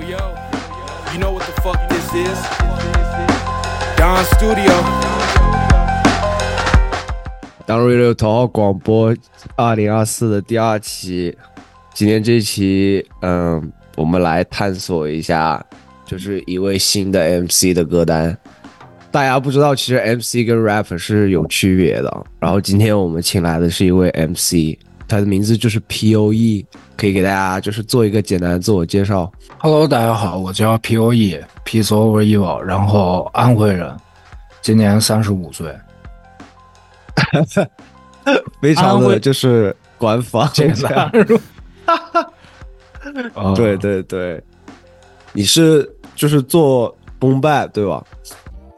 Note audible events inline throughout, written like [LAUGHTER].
Yo, You know what the fuck this is? Don Studio. 当 radio 头号广播二零二四的第二期，今天这一期，嗯，我们来探索一下，就是一位新的 MC 的歌单。大家不知道，其实 MC 跟 rap 是有区别的。然后今天我们请来的是一位 MC，他的名字就是 POE，可以给大家就是做一个简单的自我介绍。Hello，大家好，我叫 P.O.E，Peace Over Evil，然后安徽人，今年三十五岁。[LAUGHS] 非常的就是官方，简单 [LAUGHS] 对对对，你是就是做 boom bap 对吧？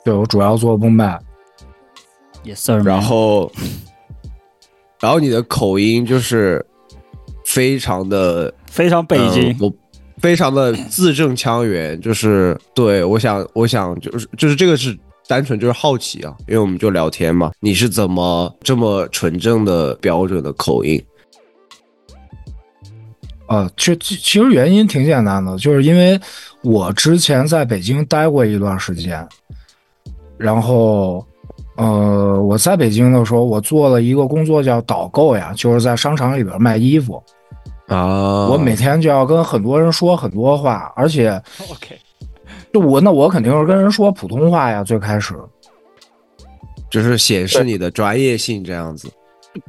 对，我主要做 boom bap，Yes sir，然后，然后你的口音就是非常的非常北京呃，我非常的字正腔圆，就是对我想，我想就是就是这个是单纯就是好奇啊，因为我们就聊天嘛，你是怎么这么纯正的标准的口音？啊，其其其实原因挺简单的，就是因为我之前在北京待过一段时间，然后，呃，我在北京的时候，我做了一个工作叫导购呀，就是在商场里边卖衣服，啊，我每天就要跟很多人说很多话，而且 OK，就我那我肯定是跟人说普通话呀，最开始。就是显示你的专业性这样子。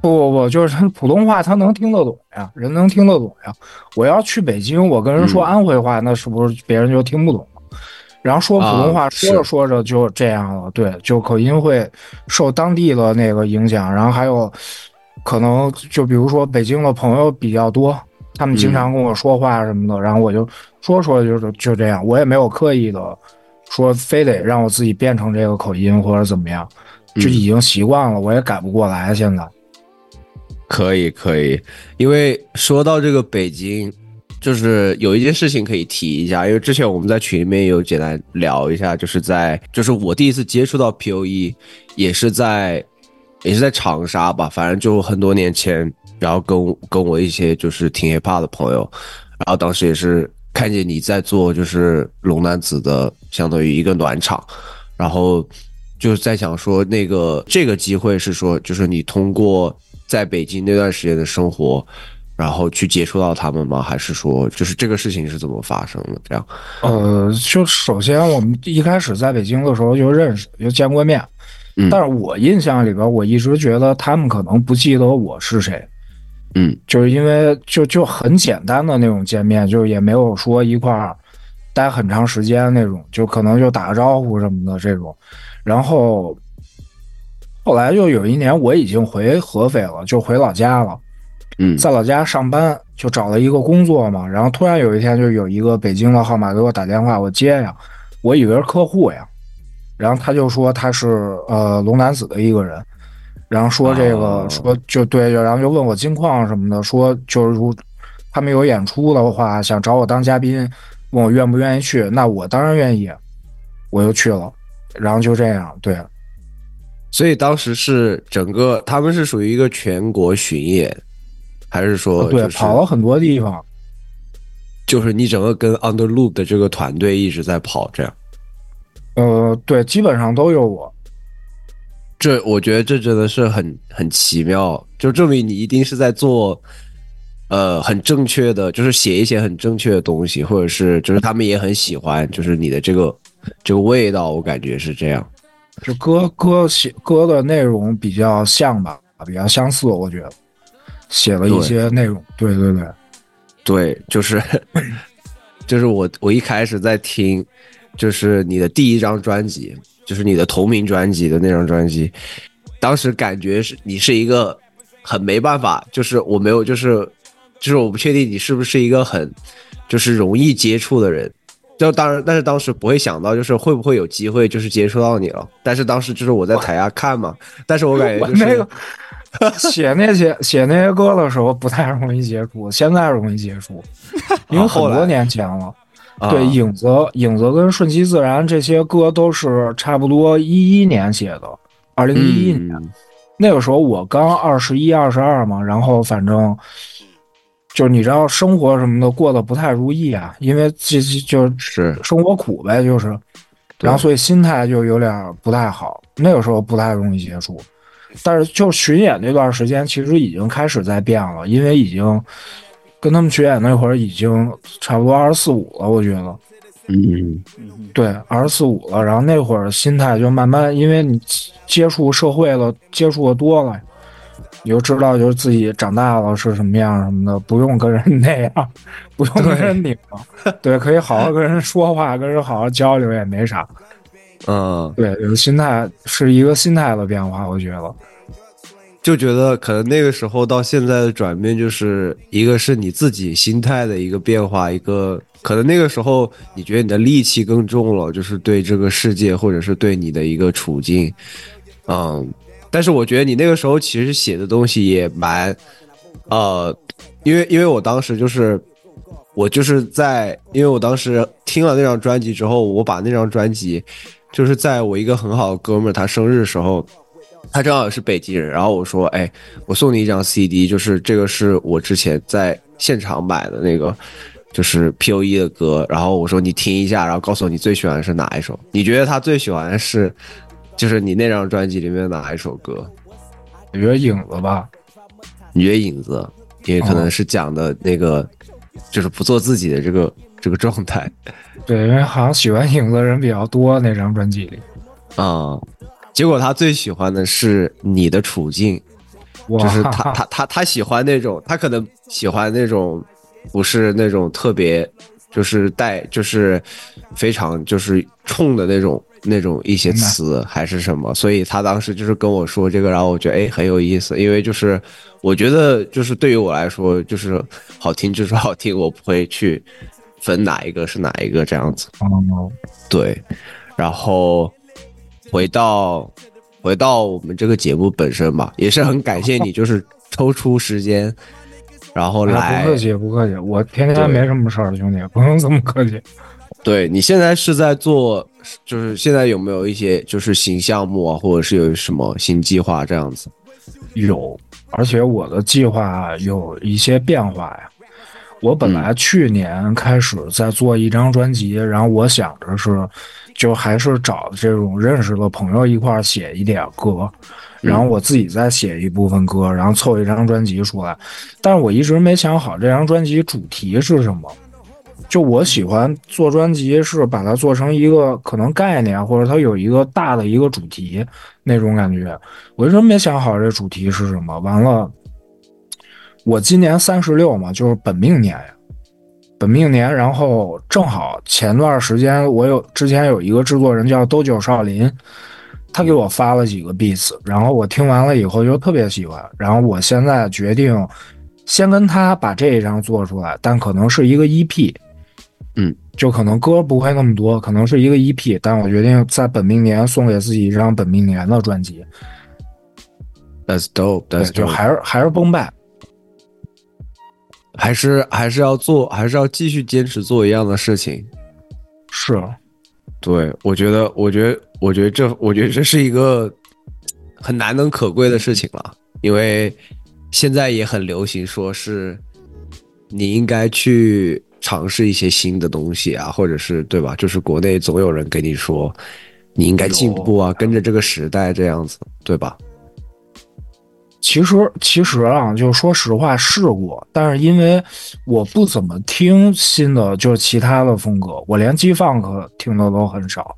不不不，就是他普通话他能听得懂呀，人能听得懂呀。我要去北京，我跟人说嗯安徽话，那是不是别人就听不懂了？然后说普通话，啊说着说着就这样了，对，就口音会受当地的那个影响，然后还有可能就比如说北京的朋友比较多，他们经常跟我说话什么的，然后我就说说就是就这样，我也没有刻意的说非得让我自己变成这个口音或者怎么样，就嗯。已经习惯了，我也改不过来现在。可以可以，因为说到这个北京，就是有一件事情可以提一下，因为之前我们在群里面有简单聊一下，就是在就是我第一次接触到 POE，也是在也是在长沙吧，反正就很多年前，然后跟跟我一些就是挺 hiphop 的朋友，然后当时也是看见你在做就是龙男子的相当于一个暖场，然后就是在想说那个这个机会是说就是你通过在北京那段时间的生活，然后去接触到他们吗？还是说就是这个事情是怎么发生的？这样呃，就首先我们一开始在北京的时候就认识，就见过面。嗯但是我印象里边，我一直觉得他们可能不记得我是谁，嗯就是因为就就很简单的那种见面，就也没有说一块儿待很长时间那种，就可能就打个招呼什么的这种。然后后来就有一年，我已经回合肥了，就回老家了。嗯在老家上班，就找了一个工作嘛。然后突然有一天，就有一个北京的号码给我打电话，我接呀，我以为是客户呀。然后他就说他是呃龙南子的一个人，然后说这个、哦说就对，然后就问我近况什么的，说就是如他们有演出的话，想找我当嘉宾，问我愿不愿意去。那我当然愿意，我就去了。然后就这样，对，所以当时是整个他们是属于一个全国巡演，还是说、就是、对，跑了很多地方。就是你整个跟 Underloop 的这个团队一直在跑，这样。呃，对，基本上都有我。这我觉得这真的是很很奇妙，就证明你一定是在做，呃，很正确的，就是写一些很正确的东西，或者是就是他们也很喜欢，就是你的这个这个味道，我感觉是这样。就歌歌写歌的内容比较像吧，比较相似，我觉得写了一些内容。对对对，对，就是就是我我一开始在听，就是你的第一张专辑，就是你的同名专辑的那张专辑，当时感觉是你是一个很没办法，就是我没有就是就是我不确定你是不是一个很就是容易接触的人。就当然，但是当时不会想到，就是会不会有机会，就是接触到你了。但是当时就是我在台下看嘛，但是我感觉就是那个写那些写那些歌的时候不太容易接触，[LAUGHS] 现在容易接触，因为很多年前了。啊对，影子、影子跟顺其自然这些歌都是差不多一一年写的，二零一一年、嗯。那个时候我刚二十一、二十二嘛，然后反正就是你知道生活什么的过得不太如意啊，因为这这就是。是生活苦呗，就是，然后所以心态就有点不太好，那个时候不太容易接触。但是就巡演那段时间，其实已经开始在变了，因为已经跟他们巡演那会儿已经差不多二十四五了，我觉得。嗯对，二十四五了，然后那会儿心态就慢慢，因为你接触社会了，接触的多了，你就知道就是自己长大了是什么样什么的，不用跟人 [LAUGHS] 那样，不用跟人拧，对，可以好好跟人说话，跟人好好交流也没啥。嗯，对，有心态是一个心态的变化，我觉得。就觉得可能那个时候到现在的转变，就是一个是你自己心态的一个变化，一个可能那个时候你觉得你的戾气更重了，就是对这个世界或者是对你的一个处境，嗯，但是我觉得你那个时候其实写的东西也蛮，呃，因为因为我当时就是我就是在，因为我当时听了那张专辑之后，我把那张专辑就是在我一个很好的哥们儿他生日的时候。他正好是北京人，然后我说：“哎，我送你一张 CD，就是这个是我之前在现场买的那个，就是 P.O.E 的歌。然后我说你听一下，然后告诉我你最喜欢的是哪一首？你觉得他最喜欢的是，就是你那张专辑里面哪一首歌？我觉得影子吧，你觉得影子，也可能是讲的那个，就是不做自己的这个这个状态。[LAUGHS] 对，因为好像喜欢影子的人比较多，那张专辑里。啊、结果他最喜欢的是你的处境。”，就是他他他他喜欢那种，他可能喜欢那种，不是那种特别，就是带就是非常就是冲的那种那种一些词还是什么，所以他当时就是跟我说这个，然后我觉得哎很有意思，因为就是我觉得就是对于我来说就是好听就是好听，我不会去分哪一个是哪一个这样子。哦对，然后回到回到我们这个节目本身吧，也是很感谢你，就是抽出时间，然后哎来不客气，不客气，我天天没什么事儿，兄弟，不用这么客气。对你现在是在做，就是现在有没有一些就是新项目啊，或者是有什么新计划这样子？有，而且我的计划有一些变化呀。我本来去年开始在做一张专辑，然后我想着是，就还是找这种认识的朋友一块儿写一点歌，然后我自己再写一部分歌，然后凑一张专辑出来。但是我一直没想好这张专辑主题是什么。就我喜欢做专辑，是把它做成一个可能概念，或者它有一个大的一个主题那种感觉。我一直没想好这主题是什么。完了，我今年三十六嘛，就是本命年呀，本命年。然后正好前段时间我有之前有一个制作人叫兜九少林，他给我发了几个 beats，然后我听完了以后就特别喜欢。然后我现在决定先跟他把这一张做出来，但可能是一个 EP。嗯，就可能歌不会那么多，可能是一个 EP，但我决定在本命年送给自己一张本命年的专辑。That's dope，对，that's dope 就还是还是崩败。还是还是要做，还是要继续坚持做一样的事情。是，对，我觉得，我觉得，我觉得这，我觉得这是一个很难能可贵的事情了，因为现在也很流行，说是你应该去尝试一些新的东西啊，或者是对吧？就是国内总有人给你说你应该进步啊，跟着这个时代这样子，对吧？其实其实啊，就说实话试过，但是因为我不怎么听新的，就是其他的风格，我连机放可听的都很少。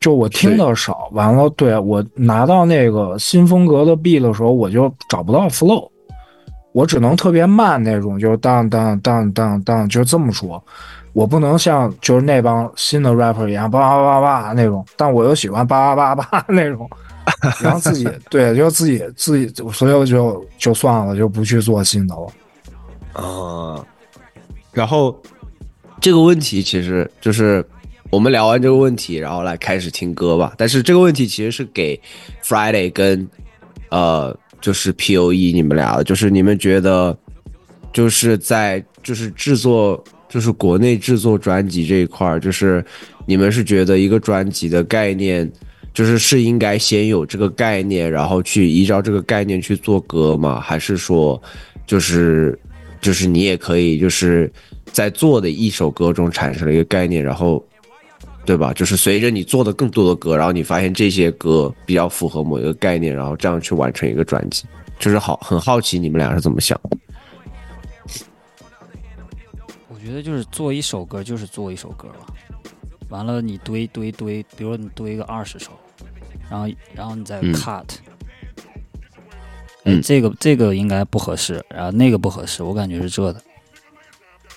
就我听的少，完了，对我拿到那个新风格的 B 的时候，我就找不到 flow，我只能特别慢那种，就是当当当当当，就这么说。我不能像就是那帮新的 rapper 一样叭叭叭叭那种，但我又喜欢叭叭叭叭那种，[LAUGHS] 然后自己对，就自己自己，所以我就就算了，就不去做新的了。啊，然后这个问题其实就是我们聊完这个问题，然后来开始听歌吧。但是这个问题其实是给 Friday 跟呃，就是 P.O.E 你们俩的，就是你们觉得就是在就是制作就是国内制作专辑这一块儿，就是你们是觉得一个专辑的概念。就是是应该先有这个概念，然后去依照这个概念去做歌吗？还是说，就是就是你也可以就是在做的一首歌中产生了一个概念，然后对吧？就是随着你做的更多的歌，然后你发现这些歌比较符合某一个概念，然后这样去完成一个专辑，就是好很好奇你们俩是怎么想的？我觉得就是做一首歌就是做一首歌吧，完了你堆堆堆，比如说你堆个二十首，然后然后你再嗯 cut，、嗯哎，这个这个应该不合适，然后那个不合适，我感觉是这的，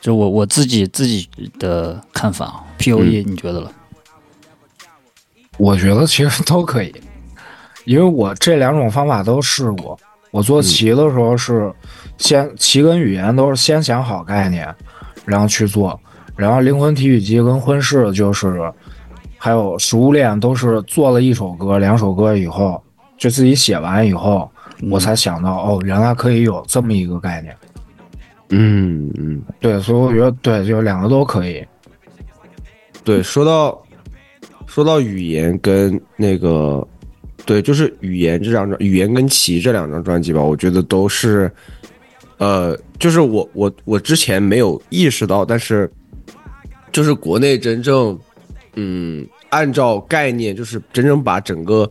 就我我自己自己的看法啊，P O E 你觉得了？我觉得其实都可以，因为我这两种方法都试过。我做棋的时候是先棋跟语言都是先想好概念，然后去做。然后灵魂提取机跟婚事就是，还有食物链都是做了一首歌、两首歌以后，就自己写完以后，我才想到哦，原来可以有这么一个概念。嗯嗯，对，所以我觉得对，就两个都可以。对，说到说到语言跟那个，对，就是语言这两张，语言跟棋这两张专辑吧，我觉得都是，呃，就是我我我之前没有意识到，但是就是国内真正，嗯，按照概念，就是真正把整个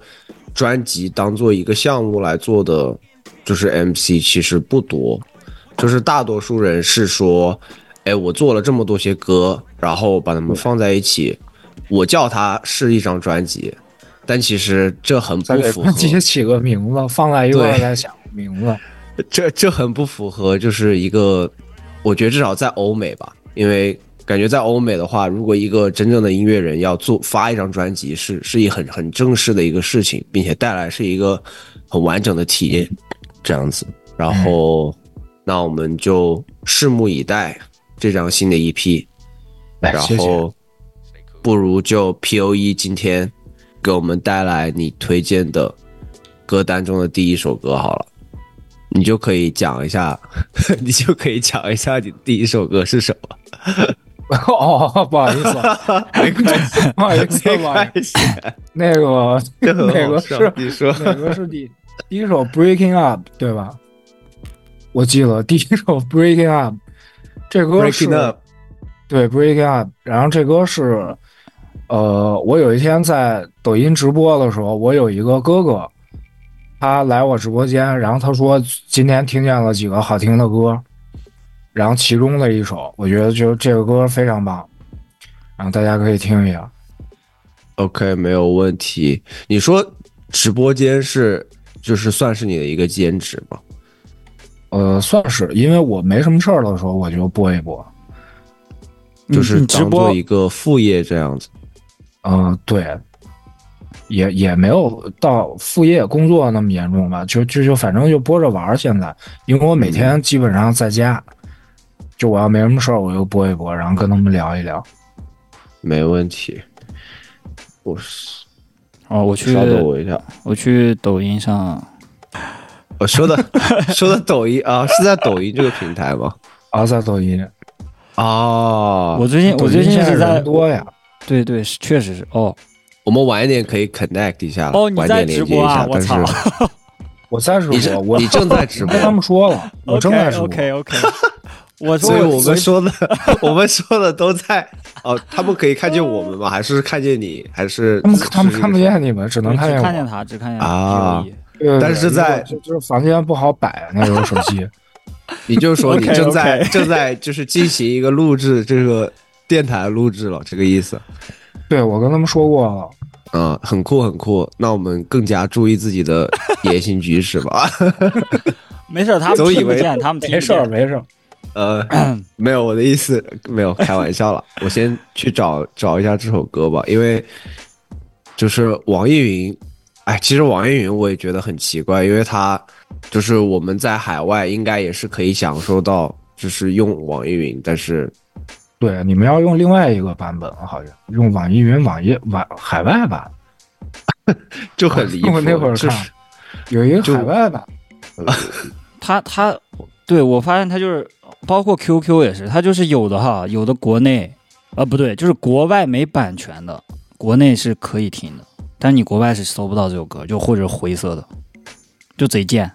专辑当做一个项目来做的，就是 MC 其实不多，就是大多数人是说，哎，我做了这么多些歌，然后把它们放在一起，我叫它是一张专辑，但其实这很不符合 [LAUGHS] 直接起个名字，放在一块儿对再想名字。这这很不符合，就是一个，我觉得至少在欧美吧，因为感觉在欧美的话，如果一个真正的音乐人要做发一张专辑，是是一很很正式的一个事情，并且带来是一个很完整的体验，这样子。然后，那我们就拭目以待这张新的 EP，然后不如就 P O E 今天给我们带来你推荐的歌单中的第一首歌好了，你就可以讲一下，[LAUGHS] 你就可以讲一下你第一首歌是什么。哦，不好意思，没关系，不好意思，没不好意思关系，那个哪个是你说哪个是第第一首 Breaking Up 对吧？我记得，第一首 Breaking Up，这歌是对 Breaking Up，然后这歌是呃，我有一天在抖音直播的时候，我有一个哥哥，他来我直播间，然后他说今天听见了几个好听的歌，然后其中的一首，我觉得就这个歌非常棒，然后大家可以听一下。OK，没有问题。你说直播间是就是算是你的一个兼职吗？呃，算是，因为我没什么事儿的时候，我就播一播。就是直当做播一个副业这样子。嗯、对，也也没有到副业工作那么严重吧，就就就反正就播着玩儿。现在，因为我每天基本上在家，就我要没什么事儿，我就播一播，然后跟他们聊一聊。没问题。我是哦，我去稍等我一下，我去抖音上，我说的 [LAUGHS] 说的抖音啊，是在抖音这个平台吗？[LAUGHS] 啊，在抖音，哦，我最近我最近是在人多呀。对对是确实是哦我们晚一点可以 connect 一下，哦你在晚点连接直播啊一下。但我操是 [LAUGHS] 我在直播，我你正在直播跟他们说了，我正在直播。OK OK，我说所以我们说的，我们说的都在哦，他们可以看见我们吗？还是看见你？还是他们他们看不见你们，只能看见我。看见他，只看见啊但是在就就是房间不好摆那种手机。[LAUGHS] 你就说你 [LAUGHS] 正在正在就是进行一个录制，这个电台录制了，这个意思。[LAUGHS] 对我跟他们说过了。嗯，很酷很酷。那我们更加注意自己的言行举止吧。没事，他们总以为听不见，他们听没事儿，不见。没事儿。呃，[CLEARS THROAT] 没有我的意思，没有开玩笑了。[LAUGHS] 我先去找找一下这首歌吧，因为就是网易云，哎，其实网易云我也觉得很奇怪，因为它就是我们在海外应该也是可以享受到，就是用网易云，但是对，你们要用另外一个版本，好像用网易云网页网海外版。[LAUGHS] 就很离谱。我那会儿看就是有一个海外版，[LAUGHS] 他他，对我发现他就是包括 QQ 也是，它就是有的哈，有的国内啊不对，就是国外没版权的，国内是可以听的，但你国外是搜不到这首歌，就或者灰色的，就贼贱。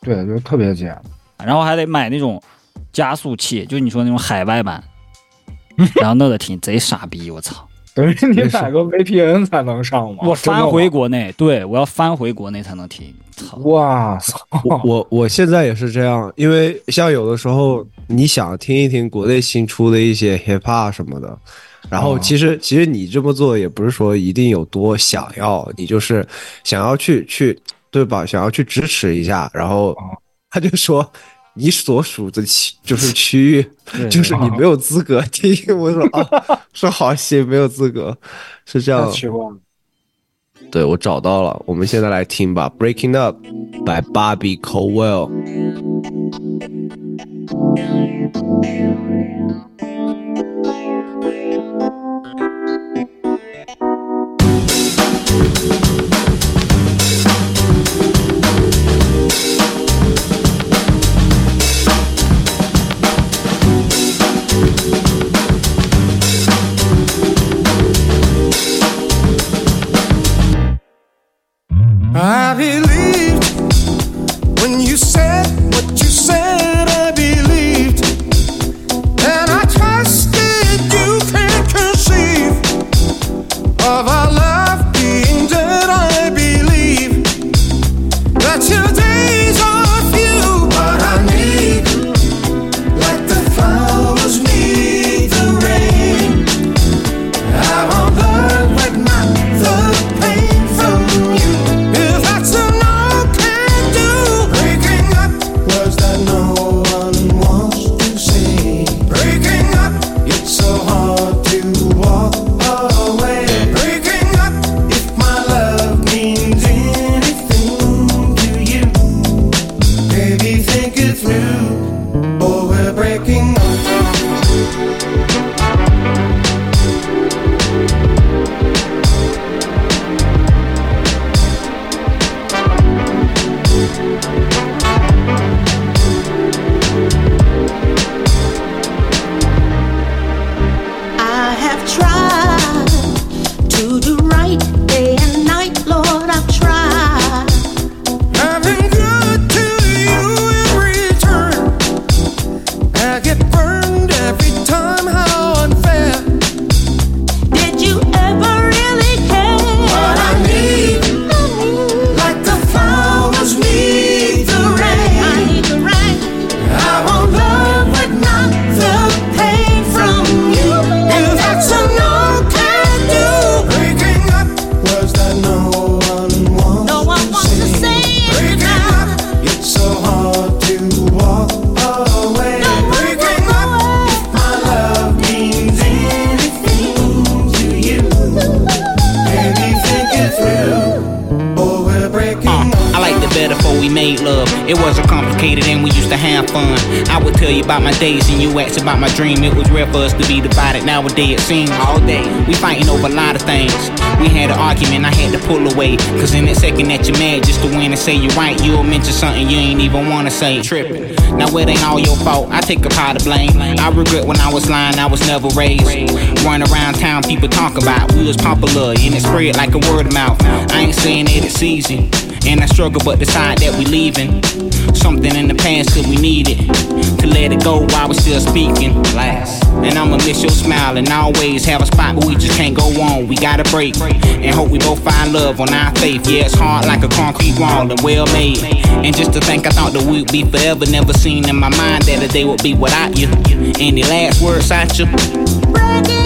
对，就特别贱。然后还得买那种加速器，就你说那种海外版，[LAUGHS] 然后那个听贼傻逼，我操！等于你买个 VPN 才能上吗？我翻回国内，对我要翻回国内才能听，操！哇操！我我我现在也是这样，因为像有的时候你想听一听国内新出的一些 hip hop 什么的，然后哦其实其实你这么做也不是说一定有多想要，你就是想要去去对吧？想要去支持一下，然后哦他就说。你所属的区 [LAUGHS] 就是区域，就是你没有资格听。[LAUGHS] 我说啊，[LAUGHS] 说好行，没有资格，是这样。对我找到了，我们现在来听吧，《Breaking Up》by Bobby Caldwell。I believed when you said what you said, I believed. And I trusted you can't conceive of our love It was rare for us to be divided. Nowadays it seems all day. We fighting over a lot of things. We had an argument, I had to pull away. Cause in that second that you're mad just to win and say you're right, you'll mention something you ain't even wanna say. Tripping. Now it ain't all your fault. I take a part of blame. I regret when I was lying, I was never raised. Run around town, people talk about we was popular and it spread like a word of mouth. I ain't saying that it's easy. And I struggle but decide that we leaving. Something in the past cause we need it. To let it go while we're still speaking. Last. And I'ma miss your smile and always have a spot but we just can't go on. We gotta break. And hope we both find love on our faith. Yeah, it's hard like a concrete wall and well made. And just to think I thought that we'd be forever. Never seen in my mind that a day would be without you. Any last words out you?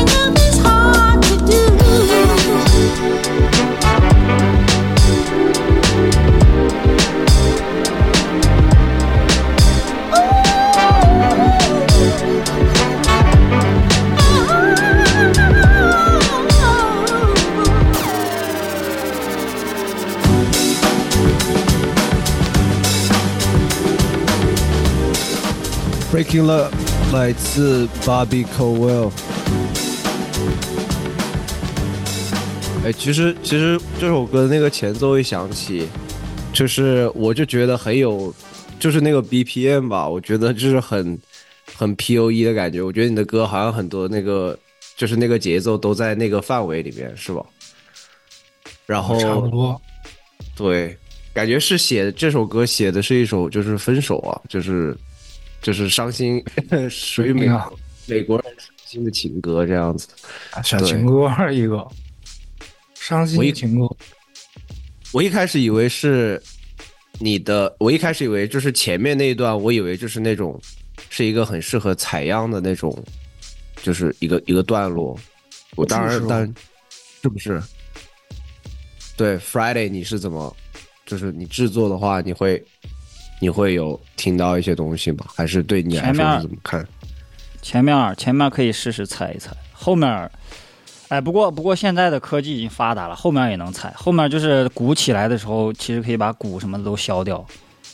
Breaking Love 来自 Bobby Caldwell。哎，其实其实这首歌那个前奏一响起，就是我就觉得很有，就是那个 BPM 吧，我觉得就是很很 POE 的感觉。我觉得你的歌好像很多那个就是那个节奏都在那个范围里面，是吧？然后差不多。对，感觉是写这首歌写的是一首就是分手啊，就是就是伤心，[LAUGHS] 属于美哎呀美国人伤心的情歌这样子。小情歌一个，伤心我一的情歌。我一开始以为是你的，我一开始以为就是前面那一段，我以为就是那种是一个很适合采样的那种，就是一个一个段落。我当然是吗当然是不是？对，Friday 你是怎么，就是你制作的话，你会你会有听到一些东西吗？还是对你来说前面是怎么看？前面前面可以试试猜一猜，后面，哎，不过不过现在的科技已经发达了，后面也能猜。后面就是鼓起来的时候，其实可以把鼓什么的都消掉，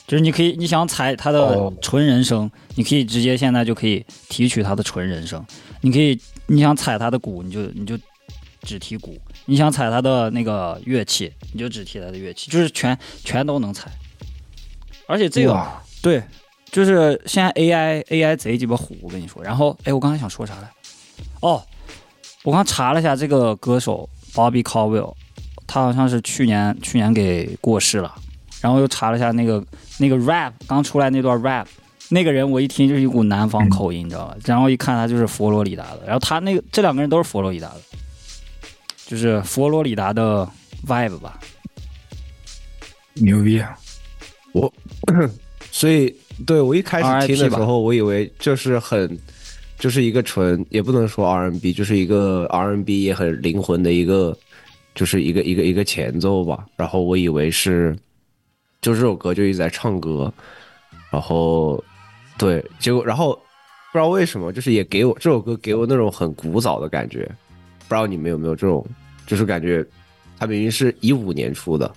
就是你可以你想踩它的哦纯人声，你可以直接现在就可以提取它的纯人声。你可以你想踩它的鼓，你就你就只提鼓；你想踩它的那个乐器，你就只提它的乐器，就是全全都能踩。而且这个对，就是现在 AI AI 贼鸡巴虎，我跟你说。然后，哎，我刚才想说啥来？哦，我刚查了一下这个歌手 Bobby Caldwell，他好像是去年去年给过世了。然后又查了一下那个那个 rap 刚出来那段 rap，那个人我一听就是一股南方口音，你知道吧？然后一看他就是佛罗里达的，然后他那个这两个人都是佛罗里达的，就是佛罗里达的 vibe 吧。牛逼！所以，对我一开始听的时候，我以为就是很，就是一个纯，也不能说 R&B，就是一个 R&B 也很灵魂的一个，就是一个一个一个前奏吧。然后我以为是，就这首歌就一直在唱歌，然后对，结果然后不知道为什么，就是也给我这首歌给我那种很古早的感觉。不知道你们有没有这种，就是感觉它明明是一五年出的，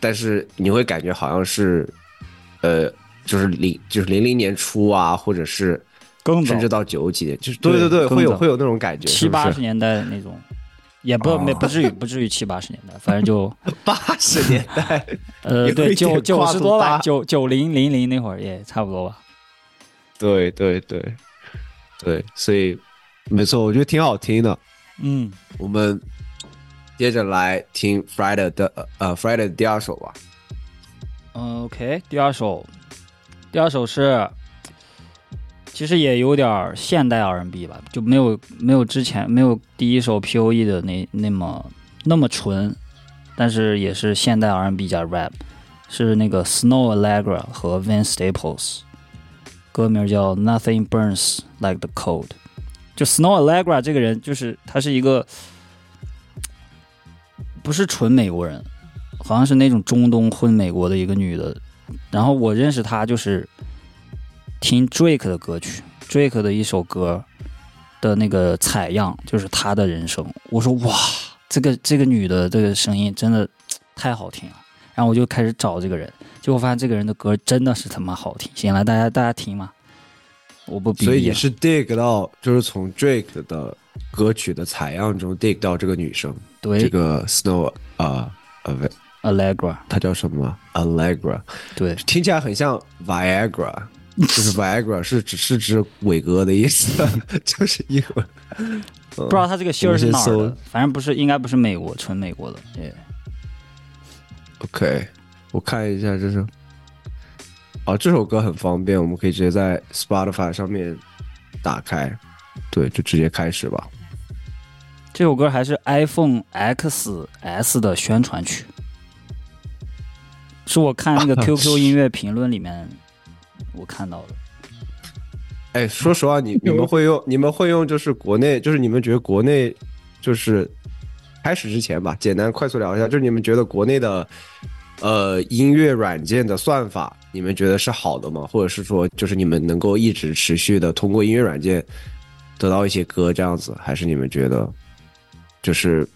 但是你会感觉好像是。呃，就是零就是零零年初啊，或者是更甚至到九几年，就是对对对会有会有那种感觉，七八十年代的那种，也不哦没不至于不至于七八十年代，反正就 [LAUGHS] 八十年代，[LAUGHS] 呃对九九十多吧，九九零零零那会儿也差不多吧。对对对对，所以没错，我觉得挺好听的。嗯，我们接着来听 Friday 的呃 Friday 的第二首吧。，OK，第二首，第二首是，其实也有点现代 R N B 吧，就没有没有之前没有第一首 P.O.E 的那那么那么纯，但是也是现代 R N B 加 rap，是那个 Snow Allegra 和 Vince Staples，歌名叫 Nothing Burns Like the Cold。就 Snow Allegra 这个人，就是他是一个不是纯美国人，好像是那种中东混美国的一个女的。然后我认识她就是听 Drake 的歌曲，Drake 的一首歌的那个采样，就是她的人声。我说哇，这个这个女的这个声音真的太好听了。然后我就开始找这个人，结果发现这个人的歌真的是他妈好听。行了，大家大家听嘛，我不比喻了。所以也是 dig 到，就是从 Drake 的歌曲的采样中 dig 到这个女生，对这个 Snow 啊呃，Allegra，它叫什么？Allegra，对听起来很像 Viagra，就是 Viagra 是只是指伟哥的意思，[LAUGHS] 就是英文。不不知道他这个姓儿是哪儿的，反正不是，应该不是美国，纯美国的。对，OK，我看一下，这是哦，这首歌很方便，我们可以直接在 Spotify 上面打开，对，就直接开始吧。这首歌还是 iPhone XS 的宣传曲，是我看那个 [LAUGHS] QQ 音乐评论里面我看到的。哎，说实话，你 [LAUGHS] 你们会用你们会用就是国内就是你们觉得国内就是开始之前吧，简单快速聊一下，就是你们觉得国内的呃音乐软件的算法，你们觉得是好的吗？或者是说就是你们能够一直持续的通过音乐软件得到一些歌这样子，还是你们觉得就是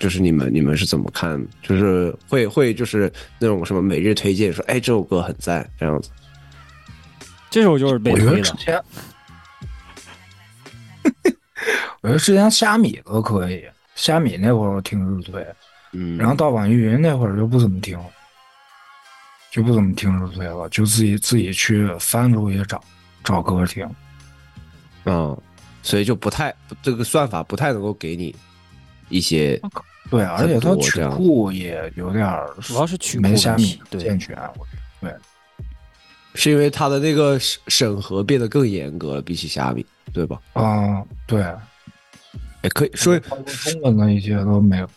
就是你们你们是怎么看？就是会会就是那种什么每日推荐说，哎，这首歌很赞这样子。这首就是被我觉得推的，之前，[LAUGHS] 我觉得之前虾米都可以，虾米那会儿我听日推，嗯，然后到网易云那会儿就不怎么听了，就不怎么听日推了，就自己自己去翻出去找找歌听。嗯，所以就不太这个算法不太能够给你一些对，而且它曲库也有点儿主要是曲库没虾米问题对健全。我是因为它的那个审审核变得更严格了，比起虾米，对吧？嗯，对，也可以说中文的一些都没有。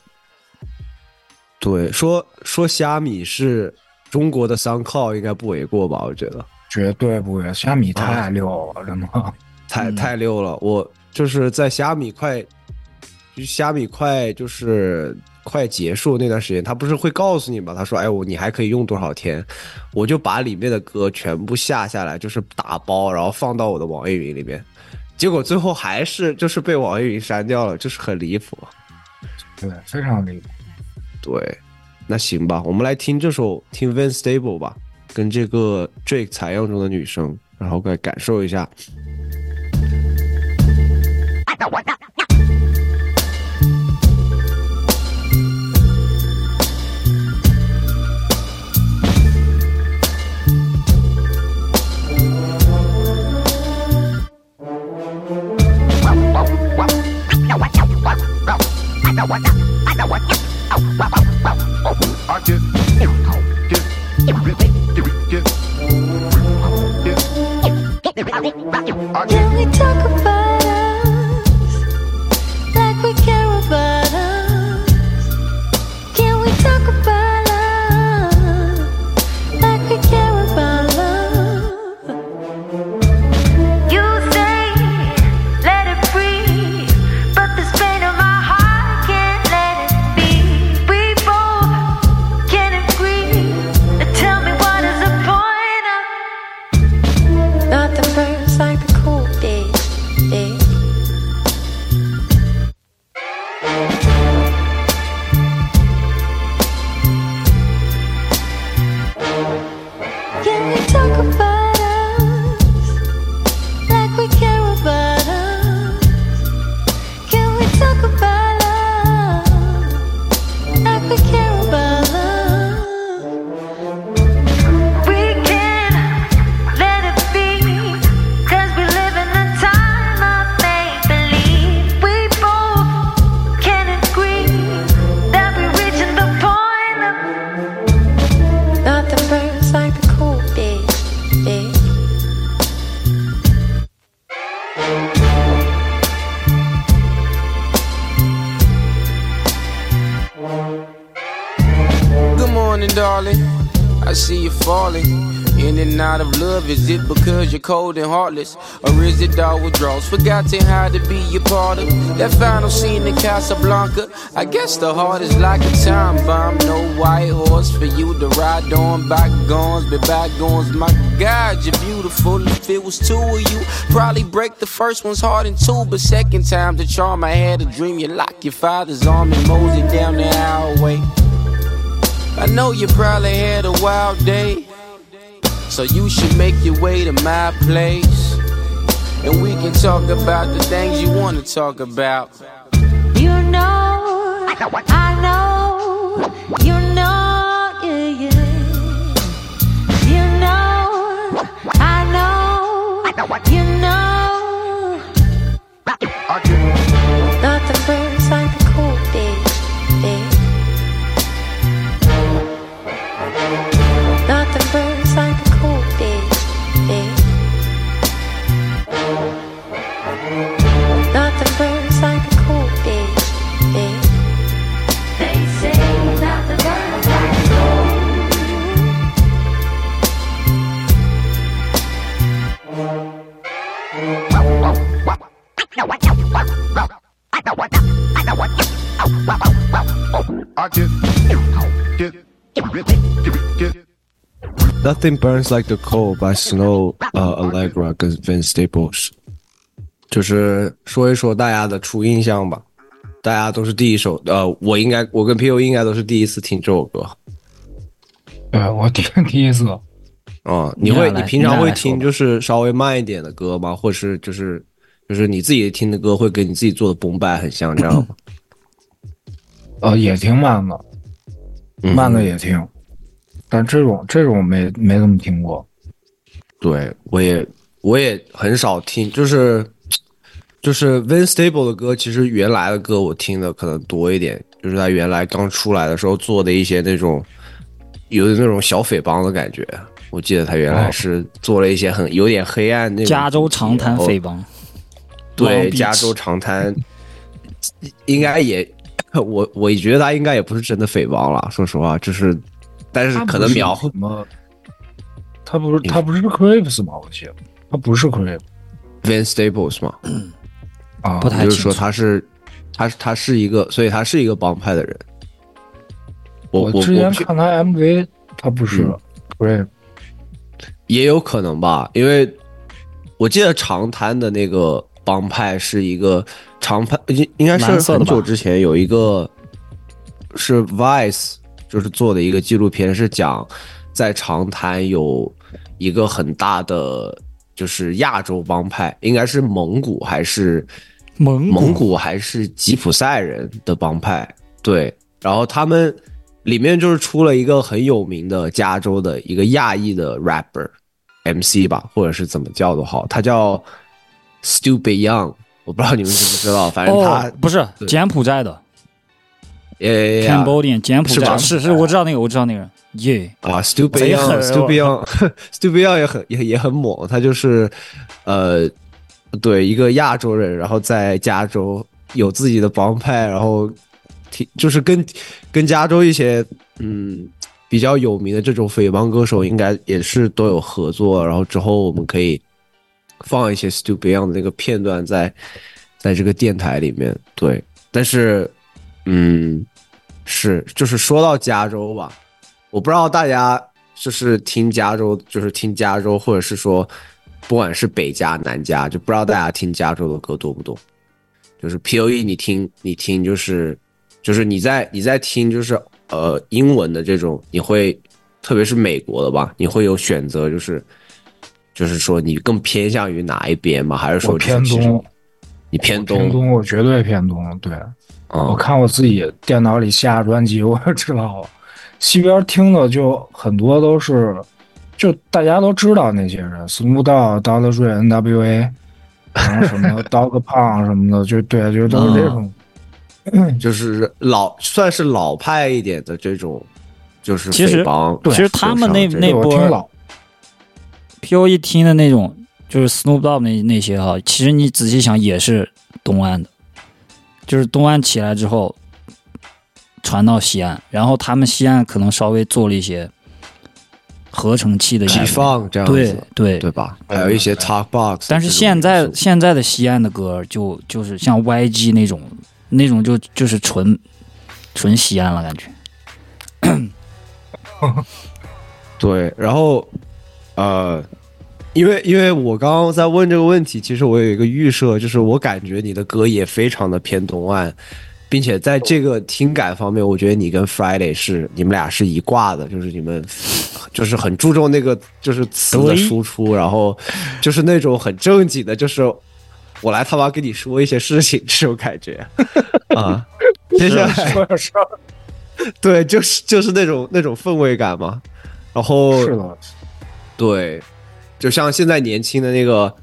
对，说说虾米是中国的 SoundCloud 应该不为过吧？我觉得绝对不会，虾米啊太溜了，真的。太嗯太溜了。我就是在虾米快，就虾米快就是快结束那段时间，他不是会告诉你吗？他说：“哎，我你还可以用多少天？”我就把里面的歌全部下下来，就是打包，然后放到我的网易云里面。结果最后还是就是被网易云删掉了，就是很离谱。对，非常离谱。对，那行吧，我们来听这首听 Van Stable 吧，跟这个 Drake 采样中的女生，然后来感受一下。I Can we talk about cold and heartless? Or is it all withdrawals? Forgotten how to be a part of that final scene in Casablanca. I guess the heart is like a time bomb. No white horse for you to ride on. Bygones, be bygones. My God, you're beautiful. If it was two of you, probably break the first one's heart in two. But second time, the charm I had a dream. You lock your father's arm and mosey down the highway. I know you probably had a wild day. So you should make your way to my place. And we can talk about the things you want to talk about. You know, Nothing burns like the coal by Snow 呃 Allegra 跟 Van Staples，就是说一说大家的初印象吧。大家都是第一首，呃，我应该我跟 P U 应该都是第一次听这首歌。对我听 [LAUGHS] 第一次，哦、你会你平常会听就是稍微慢一点的歌吗？或是就是就是你自己听的歌会跟你自己做的崩败很像这样吗？呃，也挺慢的，嗯慢的也听，但这种这种没没怎么听过。对，我也我也很少听，就是就是 Vin Stable 的歌，其实原来的歌我听的可能多一点，就是他原来刚出来的时候做的一些那种有那种小匪帮的感觉。我记得他原来是做了一些很有点黑暗那种加州长滩匪帮，对加州长滩，应该也，[LAUGHS] 我我觉得他应该也不是真的匪帮了，说实话，就是，但是可能描什么？他不是他不是 Crips 吗？我记得他不是 Crips Van Staples 吗，啊，不太就是说他是，他是他是一个，所以他是一个帮派的人。我我之前看他 MV，他不是嗯 Crips 也有可能吧，因为我记得长滩的那个帮派是一个长派，应应该是很久之前有一个是 Vice 就是做的一个纪录片，是讲在长滩有一个很大的就是亚洲帮派，应该是蒙古还是蒙蒙古还是吉普赛人的帮派，对，然后他们里面就是出了一个很有名的加州的一个亚裔的 rapper MC 吧，或者是怎么叫都好，他叫 Stupid Young，我不知道你们知不知道，反正他哦，不是柬埔寨的呃 Cambodia 柬埔是吧？寨是是，我知道那个，我知道那个。人，耶，啊，Stupid Young，Stupid Young，Stupid [LAUGHS] Young 也很也也很猛，他就是呃，对一个亚洲人，然后在加州有自己的帮派，然后挺就是跟跟加州一些嗯比较有名的这种匪帮歌手，应该也是都有合作，然后之后我们可以放一些 Stupid Young 的那个片段在在这个电台里面，对，但是嗯。是，就是说到加州吧，我不知道大家就是听加州，就是听加州，或者是说，不管是北加南加，就不知道大家听加州的歌多不多。就是 P O E，你听你听，就是就是你在你在听，就是呃英文的这种，你会特别是美国的吧，你会有选择，就是就是说你更偏向于哪一边吗？还是说偏东，你偏东？偏东，我绝对偏东。对，我嗯，看我自己电脑里下专辑，[LAUGHS] 我也知道了。西边听的就很多都是，就大家都知道那些人，Snoop Dogg、Dr. Dre、N.W.A，然后什么 [LAUGHS] Dog Pound 什么的，就对，就都是这种。就是老算是老派一点的这种，就是其实。其实他们那那波听老 P.O.E 听的那种，就是 Snoop Dogg 那那些哈，其实你仔细想也是东岸的，就是东岸起来之后传到西岸，然后他们西岸可能稍微做了一些合成器的批演放这样子，对对对吧？还有一些 talk box，但是现在现在的西岸的歌就就是像 YG 那种那种就就是纯纯西安了，感觉。对，然后呃，因为因为我刚刚在问这个问题，其实我有一个预设，就是我感觉你的歌也非常的偏东岸，并且在这个听感方面，我觉得你跟 Friday 是你们俩是一挂的，就是你们就是很注重那个就是词的输出，然后就是那种很正经的，就是我来他妈跟你说一些事情这种感觉 [LAUGHS] 啊。接下来说对，就是就是那种那种氛围感嘛。然后是的，对，就像现在年轻的那个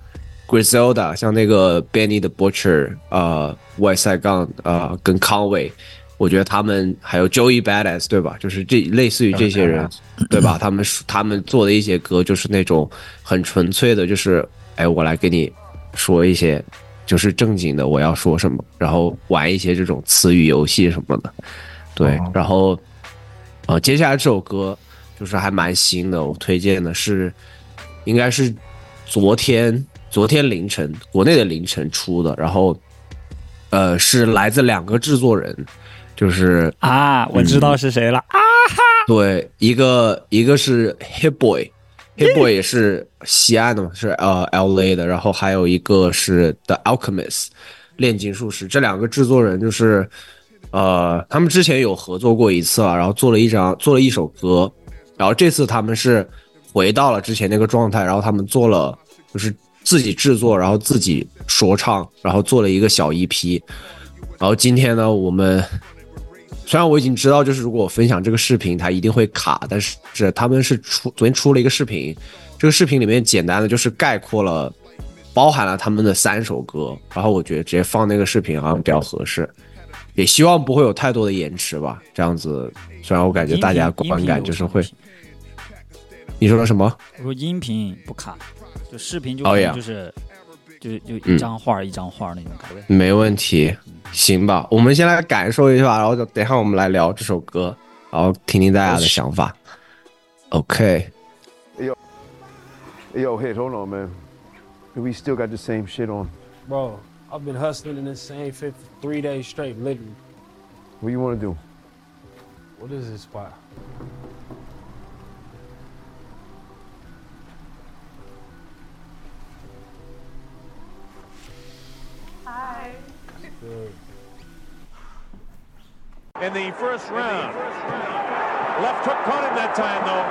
Griselda，像那个 Benny the Butcher，呃，West Side Gun，呃，跟康伟，我觉得他们还有 Joey Badass，对吧？就是这类似于这些人，对吧？他们他们做的一些歌就是那种很纯粹的，就是哎，我来给你说一些就是正经的，我要说什么，然后玩一些这种词语游戏什么的，对，哦然后呃，接下来这首歌就是还蛮新的，我推荐的是应该是昨天昨天凌晨国内的凌晨出的，然后呃是来自两个制作人，就是啊，我知道是谁了。啊哈！对，一个一个是 Hit Boy，Hit Boy 也是西安的嘛，是呃 L A 的，然后还有一个是 The Alchemist 炼金术师，这两个制作人就是呃他们之前有合作过一次了，然后做了一张做了一首歌，然后这次他们是回到了之前那个状态，然后他们做了就是自己制作，然后自己说唱，然后做了一个小 EP，然后今天呢我们。虽然我已经知道，就是如果我分享这个视频，它一定会卡，但是是他们是出昨天出了一个视频，这个视频里面简单的就是概括了，包含了他们的三首歌，然后我觉得直接放那个视频好像比较合适，也希望不会有太多的延迟吧。这样子，虽然我感觉大家观感就是会你说的什么？我说音频不卡，就视频就就是就就嗯一张画一张画那种感觉。没问题，行吧，我们先来感受一下，然后等一下我们来聊这首歌，然后听听大家的想法。OK。Yo, yo, Hit, hold on, man. We still got the same shit on. Bro, I've been hustling in this same fit for three days straight, literally. What you want to do? What is this spot? In the first round. Left hook caught him that time, though.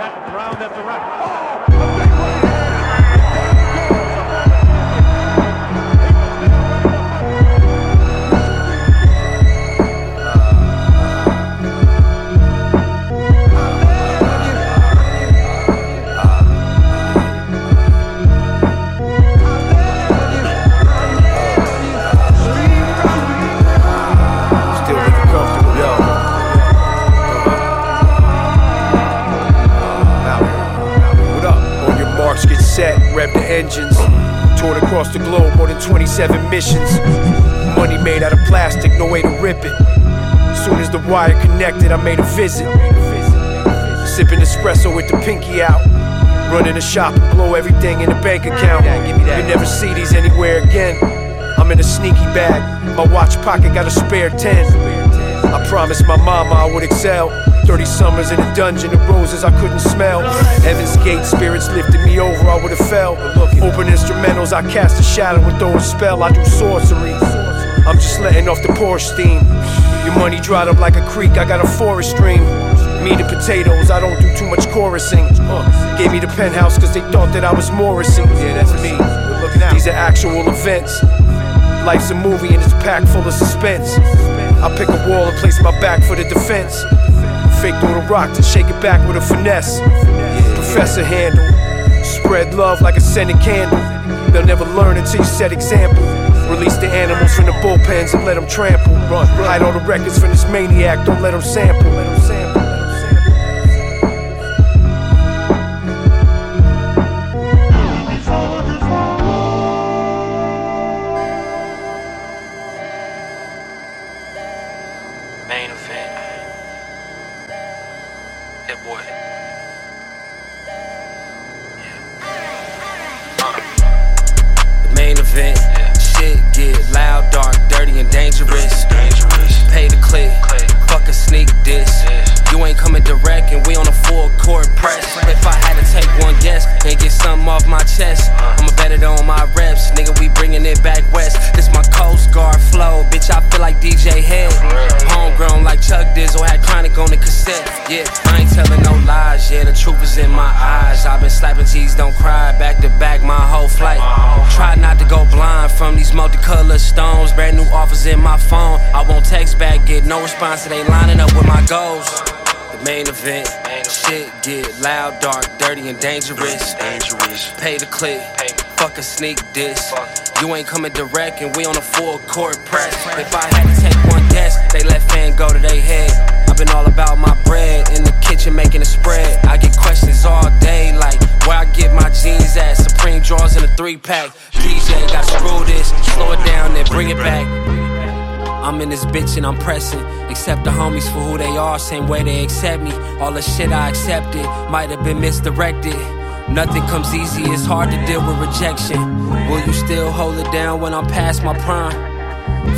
That round after round. Oh, a big right hand. Rev the engines. Toured across the globe, more than 27 missions. Money made out of plastic, no way to rip it. Soon as the wire connected, I made a visit. Sipping espresso with the pinky out. Running a shop and blow everything in the bank account. You never see these anywhere again. I'm in a sneaky bag. My watch pocket got a spare 10. I promised my mama I would excel. 30 summers in a dungeon of roses I couldn't smell. Heaven's gate spirits lifted me over, I would have fell. Open instrumentals, I cast a shadow and throw a spell. I do sorcery. I'm just letting off the Porsche steam. Your money dried up like a creek, I got a forest stream. Meat and potatoes, I don't do too much chorusing. Gave me the penthouse cause they thought that I was Morrissey. Yeah, that's me. These are actual events. Life's a movie and it's packed full of suspense. I pick a wall and place my back for the defense. Fake through the rock to shake it back with a finesse. Professor handle. Spread love like a scented candle. They'll never learn until you set example. Release the animals from the bullpens and let them trample. Hide all the records from this maniac, don't let them sample. In my phone. I won't text back, get no response. It ain't lining up with my goals. The main event. Shit get loud, dark, dirty, and dangerous. Dangerous. Pay the click. Fuck a sneak diss. You ain't coming direct, and we on a full court press. If I had to take one guess, they let fan go to their head. I've been all about my bread in the kitchen making a spread. I get questions all day, like where I get my jeans at. Supreme drawers in a three pack. DJ got screw this, slow it down, then bring it back. I'm in this bitch and I'm pressing. Accept the homies for who they are, same way they accept me. All the shit I accepted might have been misdirected. Nothing comes easy, it's hard to deal with rejection. Will you still hold it down when I'm past my prime?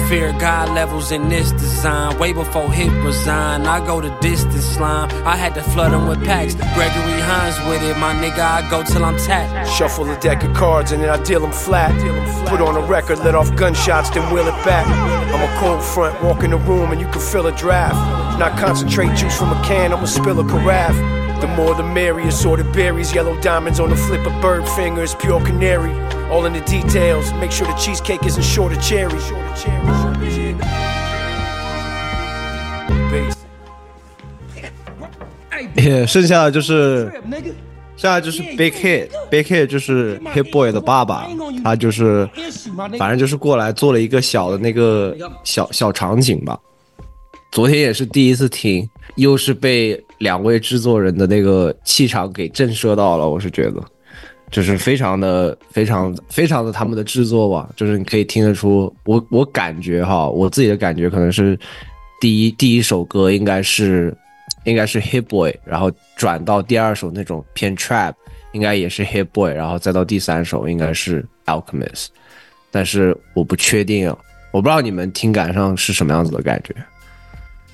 Fear God levels in this design. Way before hip resign, I go the distance slime. I had to flood them with packs. Gregory Hines with it, my nigga. I go till I'm tapped. Shuffle a deck of cards and then I deal them flat. Put on a record, let off gunshots, then wheel it back. I'm a cold front, walk in the room and you can feel a draft. Not concentrate juice from a can, I'ma spill a carafe. The more the merrier, sorted berries, yellow diamonds on the flip of bird fingers, pure canary. All in the details, make sure the cheesecake isn't short of cherry. [LAUGHS] Bass. 也剩下的就是 现在就是 Big Hit，Big Hit 就是 Hit Boy 的爸爸，他就是反正就是过来做了一个小的那个小小场景吧。昨天也是第一次听， 又是被两位制作人的那个气场给震慑到了，我是觉得。就是非常的、非常、非常的他们的制作吧，就是你可以听得出，我我感觉哈，我自己的感觉可能是第一第一首歌应该是应该是 Hit Boy，然后转到第二首那种偏 Trap，应该也是 Hit Boy，然后再到第三首应该是 Alchemist，但是我不确定，我不知道你们听感上是什么样子的感觉，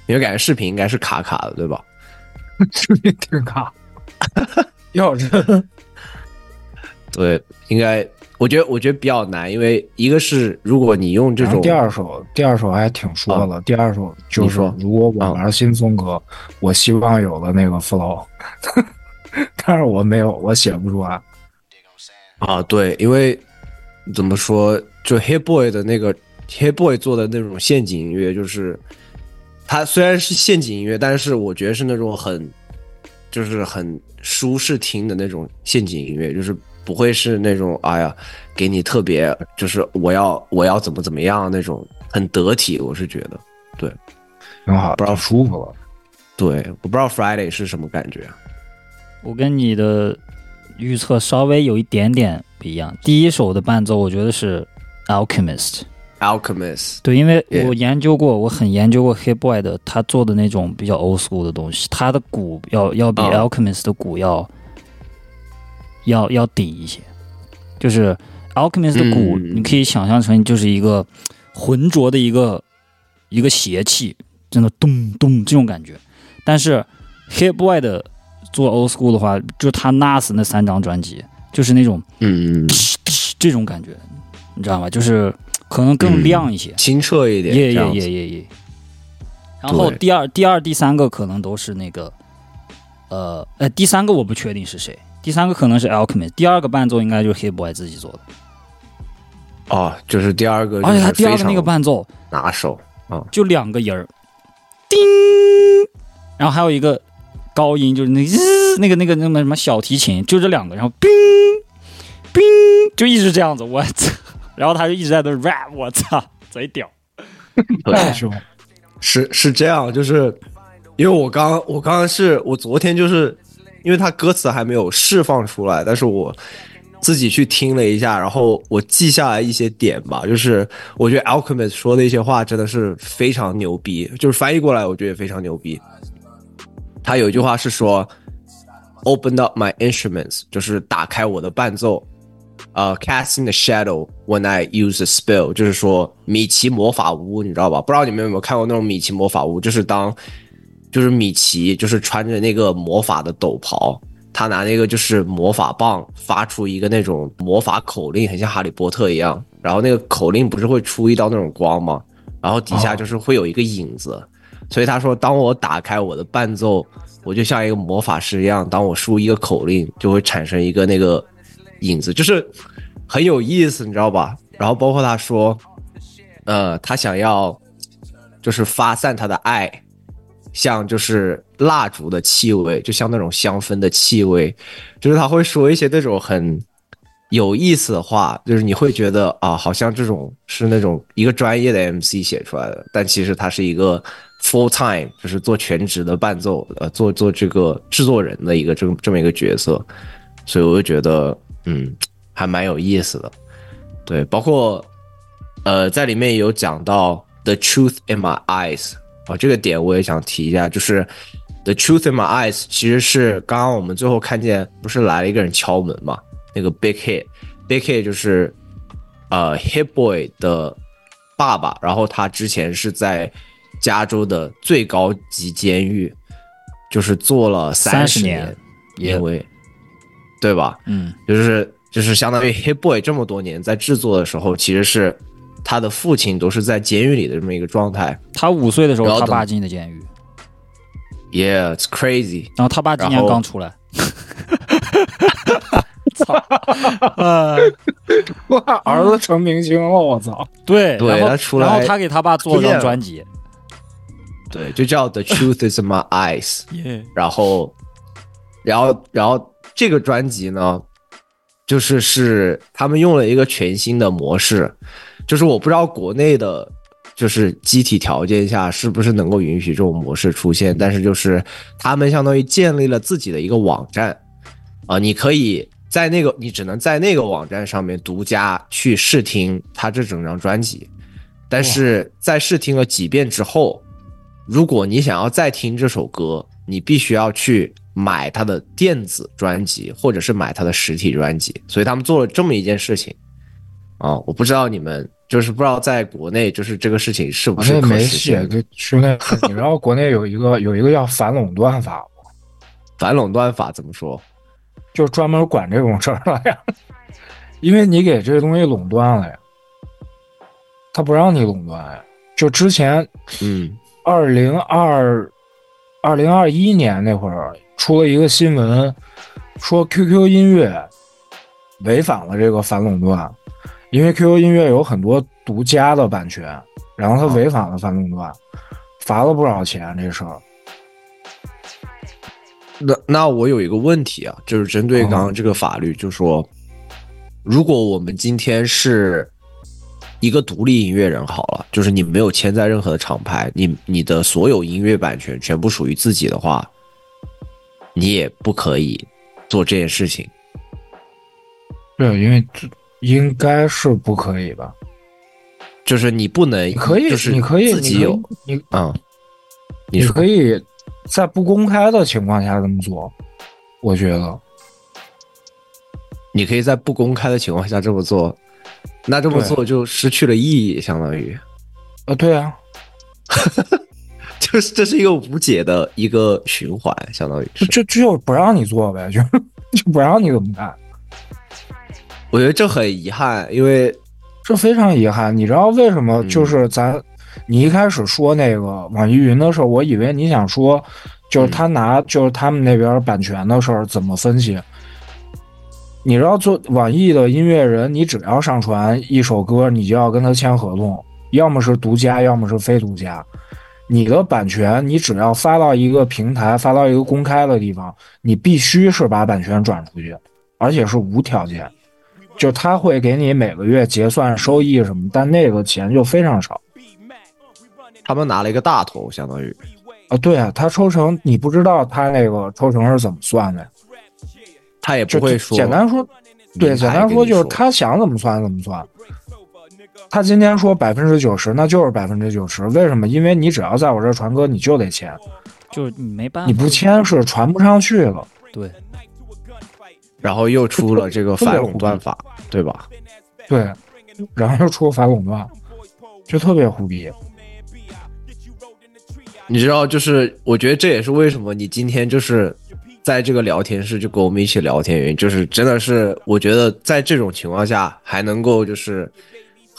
因为感觉视频应该是卡卡的，对吧？[LAUGHS] 视频挺卡，[LAUGHS] 要这 [LAUGHS] 对，应该，我觉得，我觉得比较难，因为一个是如果你用这种第二首，第二首还挺说的。第二首就是说，如果我玩新风格，我希望有的那个 flow，但是我没有，我写不出来。啊，对，因为怎么说，就 Hit Boy 的那个 Hit Boy 做的那种陷阱音乐，就是它虽然是陷阱音乐，但是我觉得是那种很，就是很舒适听的那种陷阱音乐，就是不会是那种哎呀，给你特别就是我要我要怎么怎么样那种很得体，我是觉得，对，挺好，不知道舒服了。对，我不知道 Friday 是什么感觉。我跟你的预测稍微有一点点不一样。第一首的伴奏，我觉得是 Alchemist。Alchemist，对，因为我研究过，我很研究过 Hit Boy 的，他做的那种比较 old school 的东西，他的鼓要要比啊 Alchemist 的鼓要、要要顶一些。就是 Alchemist 的鼓，嗯你可以想象成就是一个浑浊的一个一个邪气，真的咚咚这种感觉。但是 Hit Boy 的做 old school 的话，就他 Nas 那三张专辑，就是那种嗯，这种感觉，你知道吗？就是可能更亮一些。清澈一点，耶耶耶耶耶。然后第二、第二、第三个可能都是那个，呃，呃，第三个我不确定是谁，第三个可能是 Alchemist，第二个伴奏应该就是 Hit Boy 自己做的，哦，就是第二个，而且他第二个那个伴奏拿手啊，就两个音儿，叮，然后还有一个高音，就是那个那个那个那么什么小提琴，就这两个，然后冰冰就一直这样子，我操，然后他就一直在那 rap，我操，[LAUGHS] 贼屌，太凶，是是这样，就是因为我刚我刚刚是我昨天就是因为他歌词还没有释放出来，但是我自己去听了一下，然后我记下来一些点吧，就是我觉得 Alchemist 说的一些话真的是非常牛逼，就是翻译过来我觉得也非常牛逼。他有一句话是说，“Open up my instruments”，就是打开我的伴奏。呃、c a s t i n g the shadow when I use a spell，就是说米奇魔法屋，你知道吧？不知道你们有没有看过那种米奇魔法屋，就是当就是米奇就是穿着那个魔法的斗袍，他拿那个就是魔法棒发出一个那种魔法口令，很像哈利波特一样。然后那个口令不是会出一道那种光吗？然后底下就是会有一个影子。所以他说，当我打开我的伴奏，我就像一个魔法师一样，当我输一个口令，就会产生一个那个影子，就是很有意思，你知道吧？然后包括他说，呃，他想要就是发散他的爱，像就是蜡烛的气味，就像那种香氛的气味，就是他会说一些那种很有意思的话，就是你会觉得啊，好像这种是那种一个专业的 MC 写出来的，但其实他是一个 full time，就是做全职的伴奏，呃，做做这个制作人的一个这么这么一个角色，所以我就觉得，嗯，还蛮有意思的。对，包括呃，在里面有讲到 the truth in my eyes 啊、这个点我也想提一下，就是 the truth in my eyes 其实是刚刚我们最后看见不是来了一个人敲门嘛，那个 Big Hit，Big Hit 就是呃 Hit Boy 的爸爸，然后他之前是在加州的最高级监狱，就是坐了三十30年因为对吧？嗯，就是就是相当于 Hit Boy 这么多年在制作的时候，其实是他的父亲都是在监狱里的这么一个状态。他五岁的时候，然后他爸进的监狱，Yeah, it's crazy。然后他爸今年刚出来，[LAUGHS] 操，呃，[LAUGHS] 哇，儿子成明星了，我操！对，对然后他出来然后他给他爸做了张专辑，对，就叫 The Truth Is in My Eyes。耶，然后，然后，然后这个专辑呢，就是是他们用了一个全新的模式，就是我不知道国内的，就是机体条件下是不是能够允许这种模式出现，但是就是他们相当于建立了自己的一个网站，啊、你可以在那个你只能在那个网站上面独家去试听他这整张专辑，但是在试听了几遍之后，如果你想要再听这首歌，你必须要去买他的电子专辑，或者是买他的实体专辑。所以他们做了这么一件事情啊，我不知道你们就是不知道在国内就是这个事情是不是没写现的？这训练，你知道国内有一个有一个叫反垄断法吗？反垄断法怎么说？就专门管这种事儿了呀，因为你给这个东西垄断了呀，他不让你垄断呀。就之前嗯二零二二零二一年那会儿出了一个新闻，说 QQ 音乐违反了这个反垄断，因为 QQ 音乐有很多独家的版权，然后他违反了反垄断，罚了不少钱这事儿。那那我有一个问题啊，就是针对刚刚这个法律，就说，如果我们今天是一个独立音乐人好了，就是你没有签在任何的厂牌，你你的所有音乐版权全部属于自己的话，你也不可以做这件事情。对，因为这应该是不可以吧？就是你不能，你可以，就是你可以，自己有，你可以你嗯，你可以在不公开的情况下这么做，我觉得。你可以在不公开的情况下这么做，那这么做就失去了意义，相当于。啊，对啊，[LAUGHS] 就是这是一个无解的一个循环，相当于是。这这就不让你做呗，就就不让你怎么干，我觉得这很遗憾，因为这非常遗憾。你知道为什么？嗯就是咱，你一开始说那个网易云的时候，我以为你想说，就是他拿就是他们那边版权的事儿怎么分析。你知道做网易的音乐人，你只要上传一首歌，你就要跟他签合同，要么是独家，要么是非独家。你的版权，你只要发到一个平台，发到一个公开的地方，你必须是把版权转出去，而且是无条件。就他会给你每个月结算收益什么，但那个钱就非常少他们拿了一个大头，相当于啊。对啊，他抽成你不知道他那个抽成是怎么算的呀？他也不会说。简单说，对，简单说就是他想怎么算怎么算。他今天说百分之九十，那就是百分之九十。为什么？因为你只要在我这传歌，你就得签，就是你没办法，你不签是传不上去了。对，然后又出了这个反垄断法，对吧？对，然后又出反垄断，就特别胡逼。你知道，就是我觉得这也是为什么你今天就是在这个聊天室就跟我们一起聊天，原因就是真的是我觉得在这种情况下还能够就是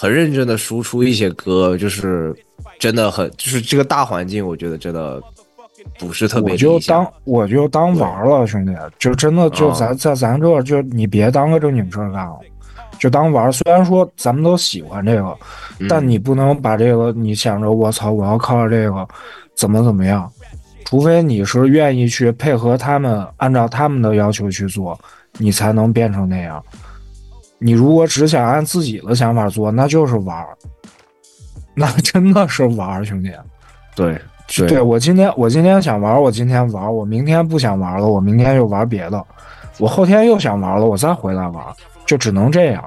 很认真的输出一些歌，就是真的很就是这个大环境，我觉得真的不是特别我就当我就当玩了，兄弟，就真的就啊。咱在咱这儿，就你别当个正经事儿干了，就当玩。虽然说咱们都喜欢这个，嗯。但你不能把这个你想着我操，我要靠着这个怎么怎么样，除非你是愿意去配合他们，按照他们的要求去做，你才能变成那样。你如果只想按自己的想法做，那就是玩儿，那真的是玩儿，兄弟。对对我今天我今天想玩，我今天玩，我明天不想玩了，我明天又玩别的，我后天又想玩了，我再回来玩，就只能这样。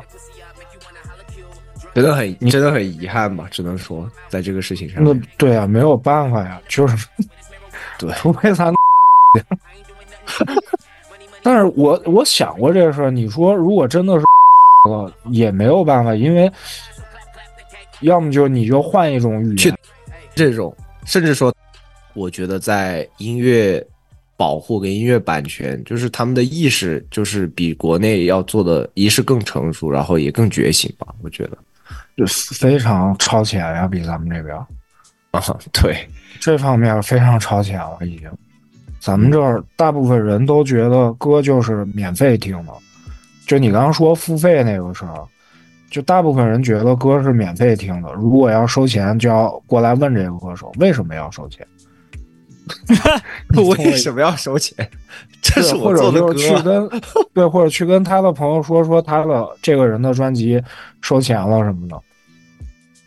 真的很真的很遗憾吧，只能说在这个事情上那，对啊，没有办法呀，就是对，除非咱。[LAUGHS] 但是我我想过这个事儿，你说如果真的是了，也没有办法，因为要么就你就换一种语去言，这种，甚至说，我觉得在音乐保护跟音乐版权，就是他们的意识，就是比国内要做的，一是更成熟，然后也更觉醒吧。我觉得就非常超前呀，比咱们这边。[LAUGHS] 啊，对，这方面非常超前了，已经。咱们这儿大部分人都觉得歌就是免费听的，就你刚刚说付费那个事儿，就大部分人觉得歌是免费听的，如果要收钱，就要过来问这个歌手为什么要收钱。[LAUGHS] 为什么要收钱？这是我或者就是去。跟 [LAUGHS] 对，或者去跟他的朋友说说他的这个人的专辑收钱了什么的，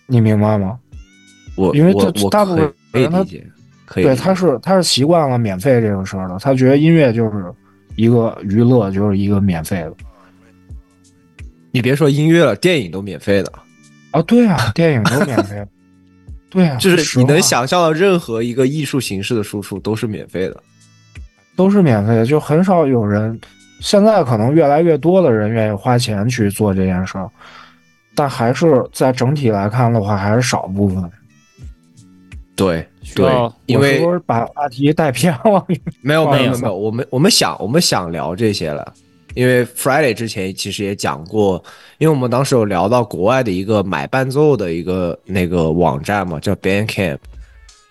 你明白吗？我因为这大部分人他对，他是他是习惯了免费这个事儿的，他觉得音乐就是一个娱乐，就是一个免费的你别说音乐了，电影都免费的，啊。对啊，电影都免费，对啊，[LAUGHS] 就是你能想象到任何一个艺术形式的输出都是免费的。都是免费的，就很少有人。现在可能越来越多的人愿意花钱去做这件事儿，但还是在整体来看的话，还是少部分。对对，因为把话题带偏了？没有没有没没有有没有，我们我们想我们想聊这些了，因为 Friday 之前其实也讲过，因为我们当时有聊到国外的一个买伴奏的一个那个网站嘛，叫 Bandcamp，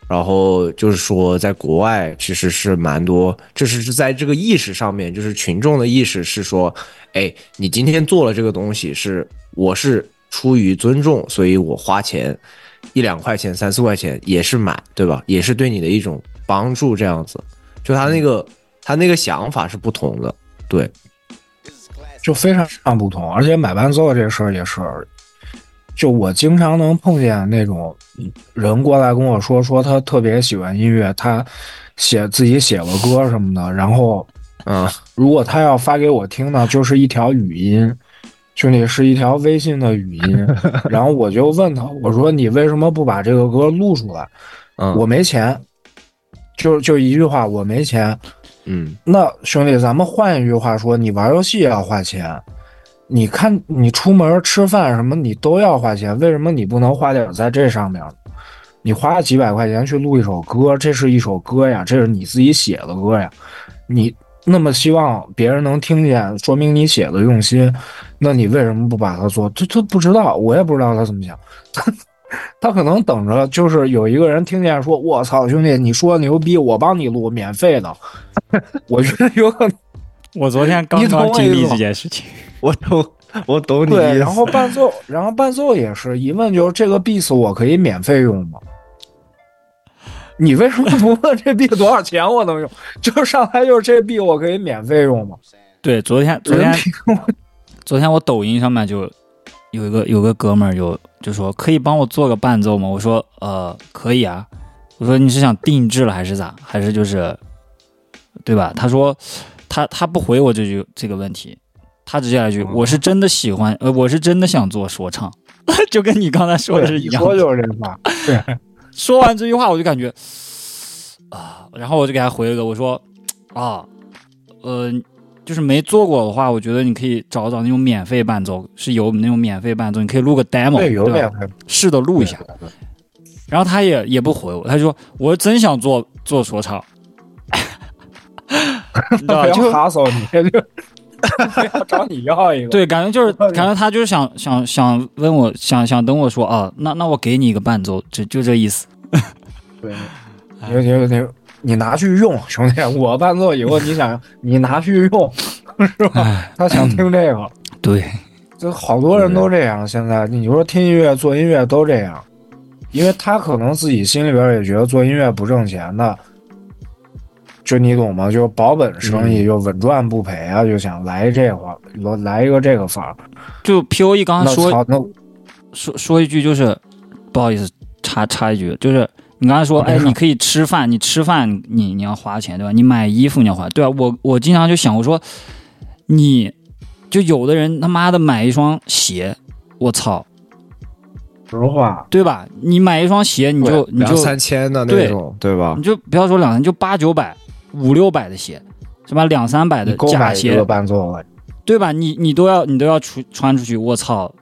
然后就是说在国外其实是蛮多，就是是在这个意识上面，就是群众的意识是说，哎，你今天做了这个东西是我是出于尊重，所以我花钱。一两块钱、三四块钱也是买，对吧？也是对你的一种帮助，这样子。就他那个他那个想法是不同的，对，就非常不同。而且买伴奏这事儿也是，就我经常能碰见那种人过来跟我说，说他特别喜欢音乐，他写自己写了歌什么的，然后，嗯，如果他要发给我听呢，就是一条语音。兄弟是一条微信的语音，[LAUGHS] 然后我就问他，我说你为什么不把这个歌录出来？嗯，我没钱，就就一句话，我没钱。嗯，那兄弟，咱们换一句话说，你玩游戏也要花钱，你看你出门吃饭什么，你都要花钱，为什么你不能花点在这上面？你花几百块钱去录一首歌，这是一首歌呀，这是你自己写的歌呀，你那么希望别人能听见，说明你写的用心，那你为什么不把它做？他他不知道，我也不知道他怎么想，他他可能等着就是有一个人听见说，我操，兄弟，你说牛逼，我帮你录，免费的，我觉得有可能。我昨天刚刚经历这件事情，[LAUGHS] 我懂，我懂你对，然后伴奏，然后伴奏也是一问就是这个 beat 我可以免费用吗？你为什么不问这 beat 多少钱我能用？就是上来就是这 beat 我可以免费用吗？对，昨天昨天昨天我抖音上面就有一个有个哥们儿有就说可以帮我做个伴奏吗？我说呃可以啊，我说你是想定制了还是咋？还是就是对吧？他说他他不回我这句这个问题，他直接来一句我是真的喜欢呃我是真的想做说唱，[LAUGHS] 就跟你刚才说的是一样的。你说就是这话，对，[LAUGHS] 说完这句话，我就感觉啊，然后我就给他回了个，我说啊，呃，就是没做过的话，我觉得你可以找找那种免费伴奏，是有那种免费伴奏，你可以录个 demo，对，有免？费，试着录一下。然后他也也不回我，他就说我真想做做说唱，[LAUGHS] 你知道吧？不要就哈手你，[LAUGHS] 要找你要一个。对，感觉就是感觉他就是想想想问我想想等我说啊，那那我给你一个伴奏，就就这意思。对，你你你你拿去用，兄弟，我伴奏以后你想你拿去用，是吧？哎，他想听这个。对，就好多人都这样，现在你说听音乐、做音乐都这样，因为他可能自己心里边也觉得做音乐不挣钱的，就你懂吗？就保本生意，就稳赚不赔啊，就想来这话，来一个这个法儿。就 P O E 刚那才说，那说说一句，就是不好意思，插插一句，就是你刚才说，哎，你可以吃饭，你吃饭你你要花钱对吧？你买衣服你要花，对吧？我我经常就想，我说你就有的人他妈的买一双鞋，我操，实话，对吧？你买一双鞋，你就你就两三千的那种，对吧你？就不要说两千，就八九百、五六百的鞋，是吧？两三百的假鞋对吧？你你都要你都要出穿出去，我操，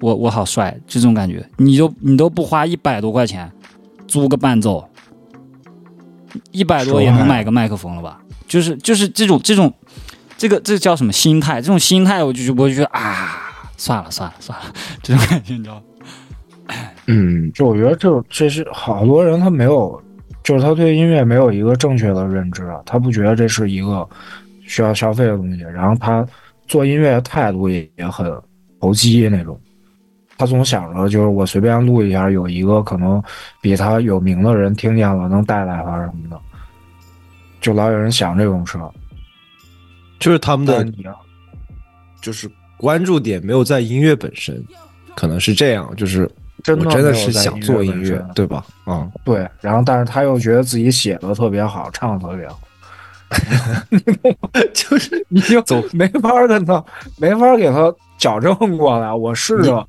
我我好帅，这种感觉，你就你都不花一百多块钱租个伴奏，一百多也能买个麦克风了吧？就是就是这种这种这个这叫什么心态？这种心态我就我就觉得啊，算了算了算了，这种感觉你知道？嗯，就我觉得这这是好多人他没有，就是他对音乐没有一个正确的认知啊，他不觉得这是一个需要消费的东西，然后他做音乐的态度也也很投机那种。他总想着就是我随便录一下，有一个可能比他有名的人听见了，能带来他什么的，就老有人想这种事儿。就是他们的就是关注点没有在音乐本身，可能是这样，就是真的我真的是想做音乐对吧？嗯，对，然后但是他又觉得自己写的特别好，唱的特别好？[LAUGHS] 就是你就没法跟他，没法给他矫正过来。我试着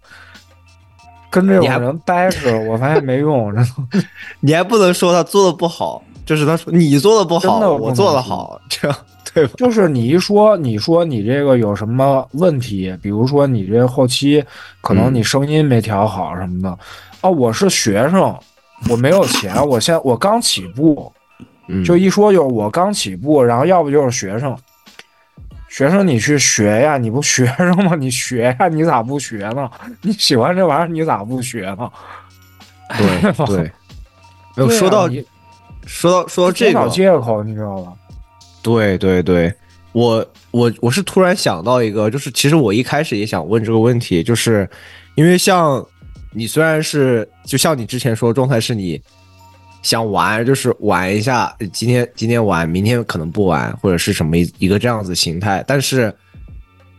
跟这种人掰扯，我发现没用，真的。[LAUGHS] 你还不能说他做的不好，就是他说你做的不好，真的不我做的好，这样对吧？[LAUGHS] 就是你一说，你说你这个有什么问题，比如说你这后期可能你声音没调好什么的，啊，我是学生，我没有钱，我现在我刚起步，嗯就一说就是我刚起步，然后要不就是学生，学生你去学呀，[LAUGHS] 你不学生吗？你学呀，你咋不学呢？你喜欢这玩意儿，你咋不学呢？对 [LAUGHS] 对，没有啊说到说到说到这找个，借口，你知道吧？对对对，我我我是突然想到一个，就是其实我一开始也想问这个问题，就是因为像你虽然是就像你之前说的状态是你想玩，就是玩一下，今天今天玩，明天可能不玩，或者是什么一一个这样子形态，但是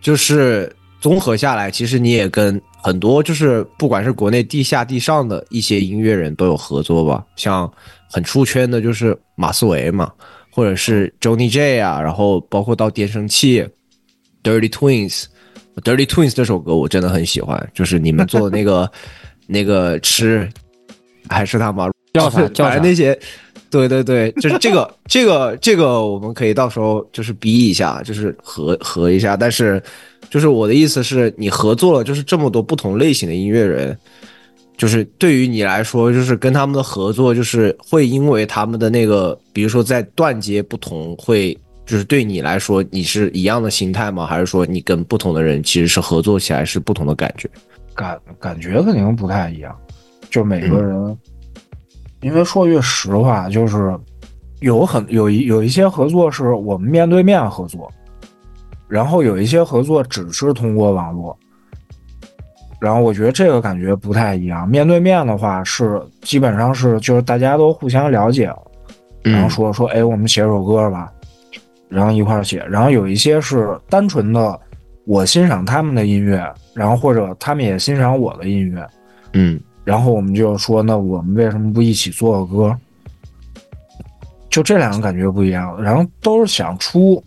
就是综合下来，其实你也跟很多就是不管是国内地下地上的一些音乐人都有合作吧，像很出圈的就是马思唯嘛，或者是 Johnny J 啊，然后包括到电声器、Dirty Twins、Dirty Twins 这首歌我真的很喜欢，就是你们做的那个 [LAUGHS] 那个吃还是他妈叫啥叫啥那些。对对对，就是这个这个这个，我们可以到时候就是逼一下，就是合合一下。但是，就是我的意思是你合作了，就是这么多不同类型的音乐人，就是对于你来说，就是跟他们的合作，就是会因为他们的那个，比如说在段阶不同，会就是对你来说，你是一样的心态吗？还是说你跟不同的人其实是合作起来是不同的感觉？感感觉肯定不太一样，就每嗯个人，因为说句实话，就是有很有一有一些合作是我们面对面合作，然后有一些合作只是通过网络，然后我觉得这个感觉不太一样。面对面的话是基本上是就是大家都互相了解，然后说说哎我们写首歌吧，然后一块儿写，然后有一些是单纯的我欣赏他们的音乐，然后或者他们也欣赏我的音乐，嗯然后我们就说，那我们为什么不一起做个歌？就这两个感觉不一样，然后都是想出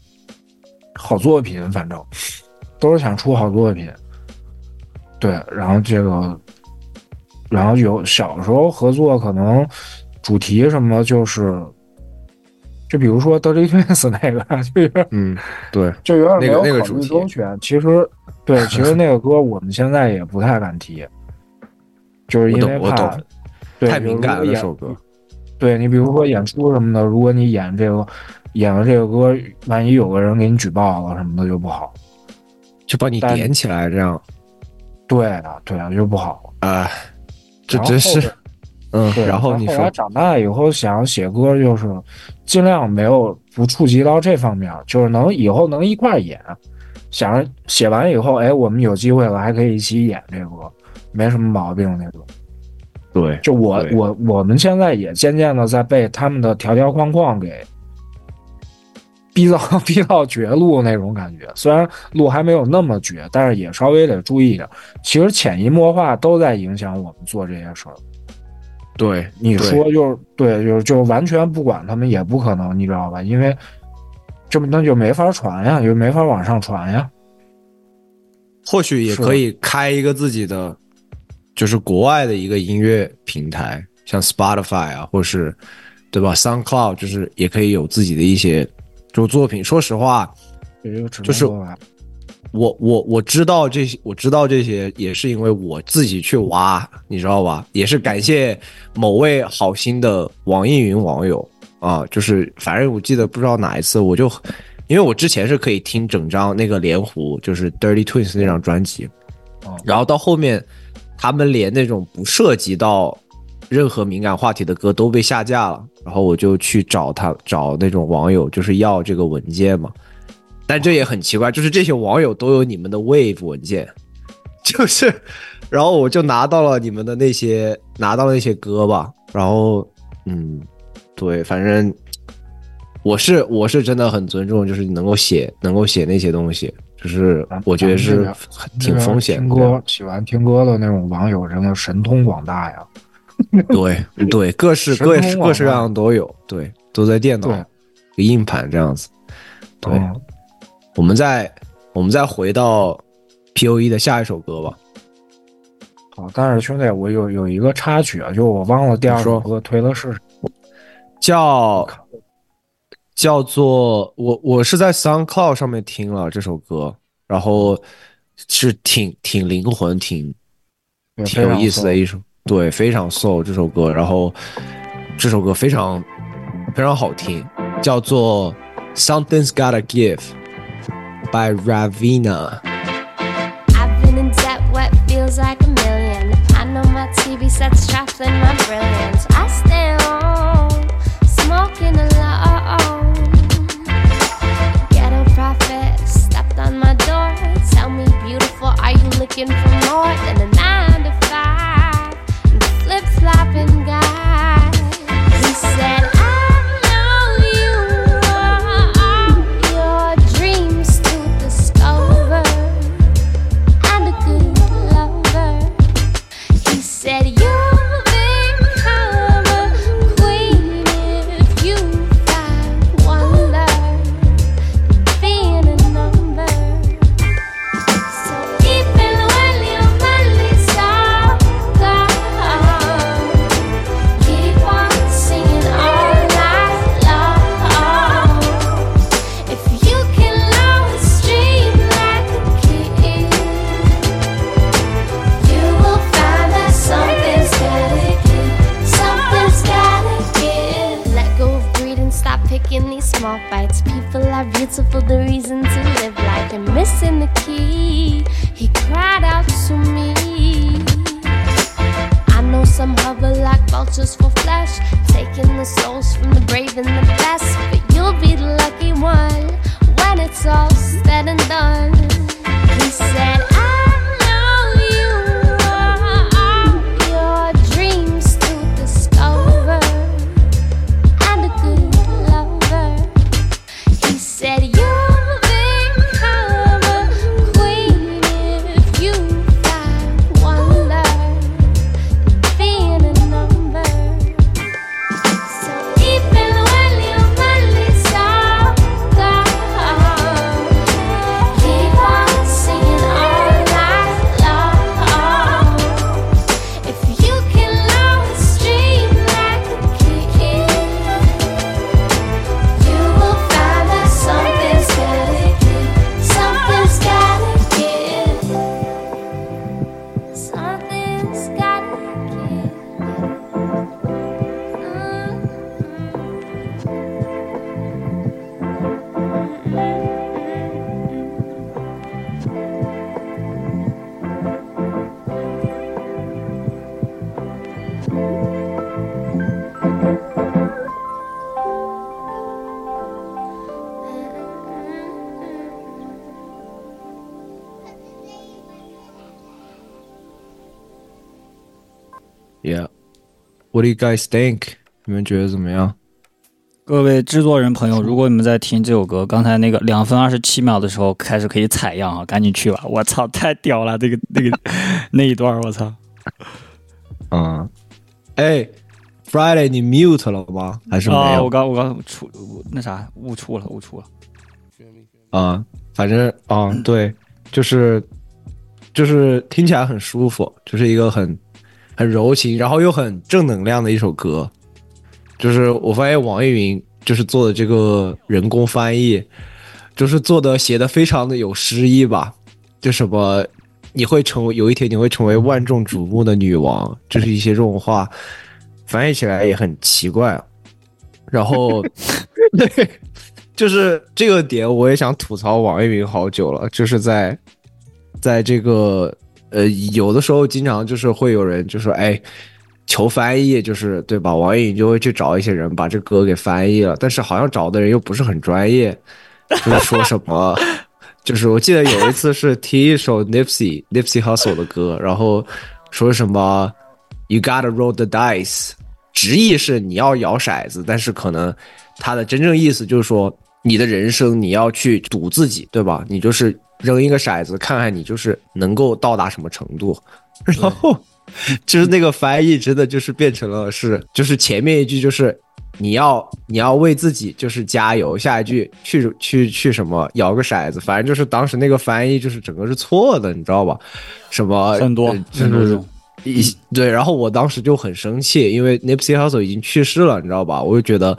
好作品，反正都是想出好作品。对，然后这个，然后有小时候合作，可能主题什么就是，就比如说 Dirty Twins 那个，就有点嗯，对，[LAUGHS] 就有点没那个有考虑那个主题。其实，对，其实那个歌我们现在也不太敢提，就是因为怕太敏感了首歌。对你比如说演出什么的，如果你演这个演了这个歌，万一有个人给你举报了什么的就不好。就把你但点起来，这样对啊，对啊，就不好。啊，这真是，嗯。然后你说，后来长大以后想要写歌，就是尽量没有不触及到这方面，就是能以后能一块儿演。想着写完以后，哎，我们有机会了，还可以一起演这个歌，没什么毛病那种。对，就我我我们现在也渐渐的在被他们的条条框框给逼到逼到绝路那种感觉。虽然路还没有那么绝，但是也稍微得注意点。其实潜移默化都在影响我们做这些事儿。对，你说就是对，就是就完全不管他们也不可能，你知道吧？因为这么那就没法传呀，就没法往上传呀。或许也可以开一个自己的，就是国外的一个音乐平台，像 Spotify 啊，或是对吧，SoundCloud，就是也可以有自己的一些就作品。说实话，就是我我我知道这些，我知道这些也是因为我自己去挖，你知道吧？也是感谢某位好心的网易云网友啊，就是反正我记得不知道哪一次，我就因为我之前是可以听整张那个莲湖，就是 Dirty Twins 那张专辑，哦然后到后面他们连那种不涉及到任何敏感话题的歌都被下架了，然后我就去找他找那种网友，就是要这个文件嘛。但这也很奇怪，就是这些网友都有你们的 Wave 文件，[LAUGHS] 就是，然后我就拿到了你们的那些，拿到了那些歌吧，然后嗯，对，反正我是我是真的很尊重，就是能够写能够写那些东西，就是我觉得是挺风险的。听歌喜欢听歌的那种网友真的神通广大呀。[LAUGHS] 对对，各式各式各式各样都有，对，都在电脑对、硬盘这样子。对，嗯我们再我们再回到 P O E 的下一首歌吧。好，但是兄弟，我有有一个插曲啊，就我忘了第二首歌推的是。叫叫做我我是在 SoundCloud 上面听了这首歌，然后是挺挺灵魂、挺挺有意思的一首，对，非常 soul 这首歌，然后这首歌非常非常好听，叫做 Something's Gotta Give by Ravina。I've been in debt, what feels like a million. I know my TV set's my brilliance. I looking for more than a nine to five? And flip flopping guy. What do you guys think？你们觉得怎么样？各位制作人朋友，如果你们在听这首歌，刚才那个两分二十七秒的时候开始可以采样啊，赶紧去吧！我操，太屌了，这个那个那一段，我操！嗯，哎，Friday，你 mute 了吗？还是没啊，有我？刚我刚出那啥误触了，误触了。啊、反正啊、对，就是就是听起来很舒服，就是一个很很柔情，然后又很正能量的一首歌。就是我发现网易云就是做的这个人工翻译，就是做的写的非常的有诗意吧，就什么你会成为有一天你会成为万众瞩目的女王，就是一些这种话，翻译起来也很奇怪。然后 [LAUGHS] 对，就是这个点我也想吐槽网易云好久了，就是在在这个呃有的时候经常就是会有人就说哎。求翻译就是对吧？网易云就会去找一些人把这歌给翻译了，但是好像找的人又不是很专业，就是说什么，[LAUGHS] 就是我记得有一次是听一首 Nipsey Nipsey Hussle 的歌，然后说什么 You gotta roll the dice，直译是你要摇骰子，但是可能它的真正意思就是说你的人生你要去赌自己，对吧？你就是扔一个骰子，看看你就是能够到达什么程度，[LAUGHS] 然后就是那个翻译真的就是变成了是，就是前面一句就是你要你要为自己就是加油，下一句去去去什么摇个骰子，反正就是当时那个翻译就是整个是错的，你知道吧？什么很多很多种一对，然后我当时就很生气，因为 Nipsey Hussle 已经去世了，你知道吧？我就觉得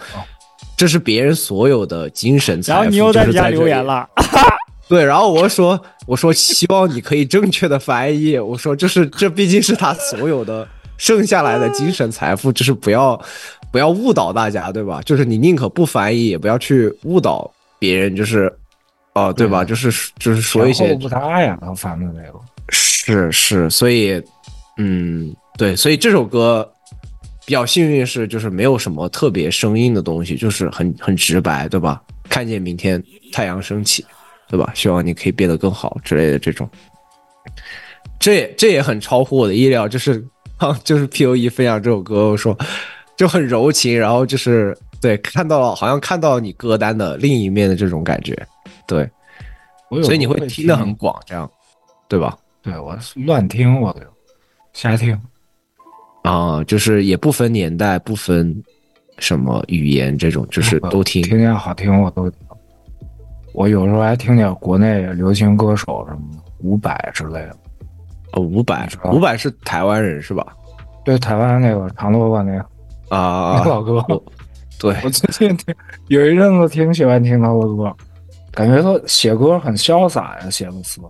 这是别人所有的精神财富，然后你又在底下留言了，[LAUGHS] 对，然后我说我说希望你可以正确的翻译，我说这是这毕竟是他所有的剩下来的精神财富，就是不要不要误导大家，对吧？就是你宁可不翻译，也不要去误导别人，就是哦、对吧？就是就是说一些不搭呀，反正这个是是，所以嗯，对，所以这首歌比较幸运是就是没有什么特别生硬的东西，就是很很直白，对吧？看见明天太阳升起，对吧？希望你可以变得更好之类的这种，这也这也很超乎我的意料，就是啊，[LAUGHS] 就是 P O E 分享这首歌，我说就很柔情，然后就是对看到了好像看到你歌单的另一面的这种感觉，对，所以你会听得很广，这样对吧？对我乱听，我就瞎听。啊，就是也不分年代，不分什么语言，这种就是都听。听见好听我都听。我有时候还听点国内流行歌手什么的，伍佰之类的。哦，伍佰是吧，伍佰是台湾人是吧？对，台湾那个长头发那个啊，那老哥。[LAUGHS] 对，我最近听有一阵子挺喜欢听他的歌，感觉他写歌很潇洒呀，写的词。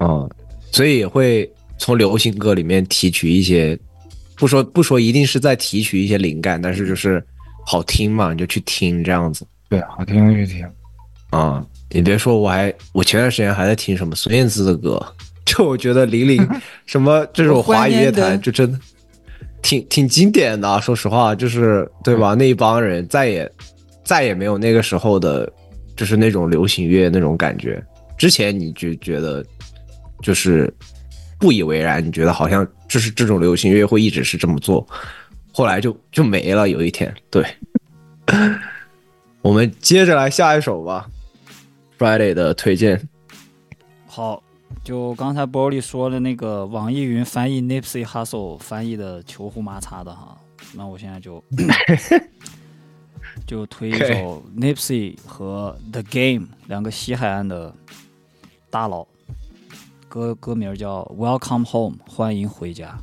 嗯，所以也会从流行歌里面提取一些，不说不说一定是在提取一些灵感，但是就是好听嘛，你就去听这样子。对，好听就听。啊、你别说，我还我前段时间还在听什么孙燕姿的歌，就我觉得零零 [LAUGHS] 什么这种华语乐坛就真的挺挺经典的啊。说实话，就是对吧？那一帮人再也再也没有那个时候的，就是那种流行乐那种感觉。之前你就觉得就是不以为然，你觉得好像就是这种流行乐会一直是这么做，后来就就没了。有一天，对。[LAUGHS] 我们接着来下一首吧，Friday 的推荐。好，就刚才波利说的那个网易云翻译 Nipsey Hussle 翻译的球胡麻擦的哈，那我现在就 [LAUGHS] 就推一首 Nipsey 和 The Game 两个西海岸的大佬，歌歌名叫 Welcome Home，欢迎回家。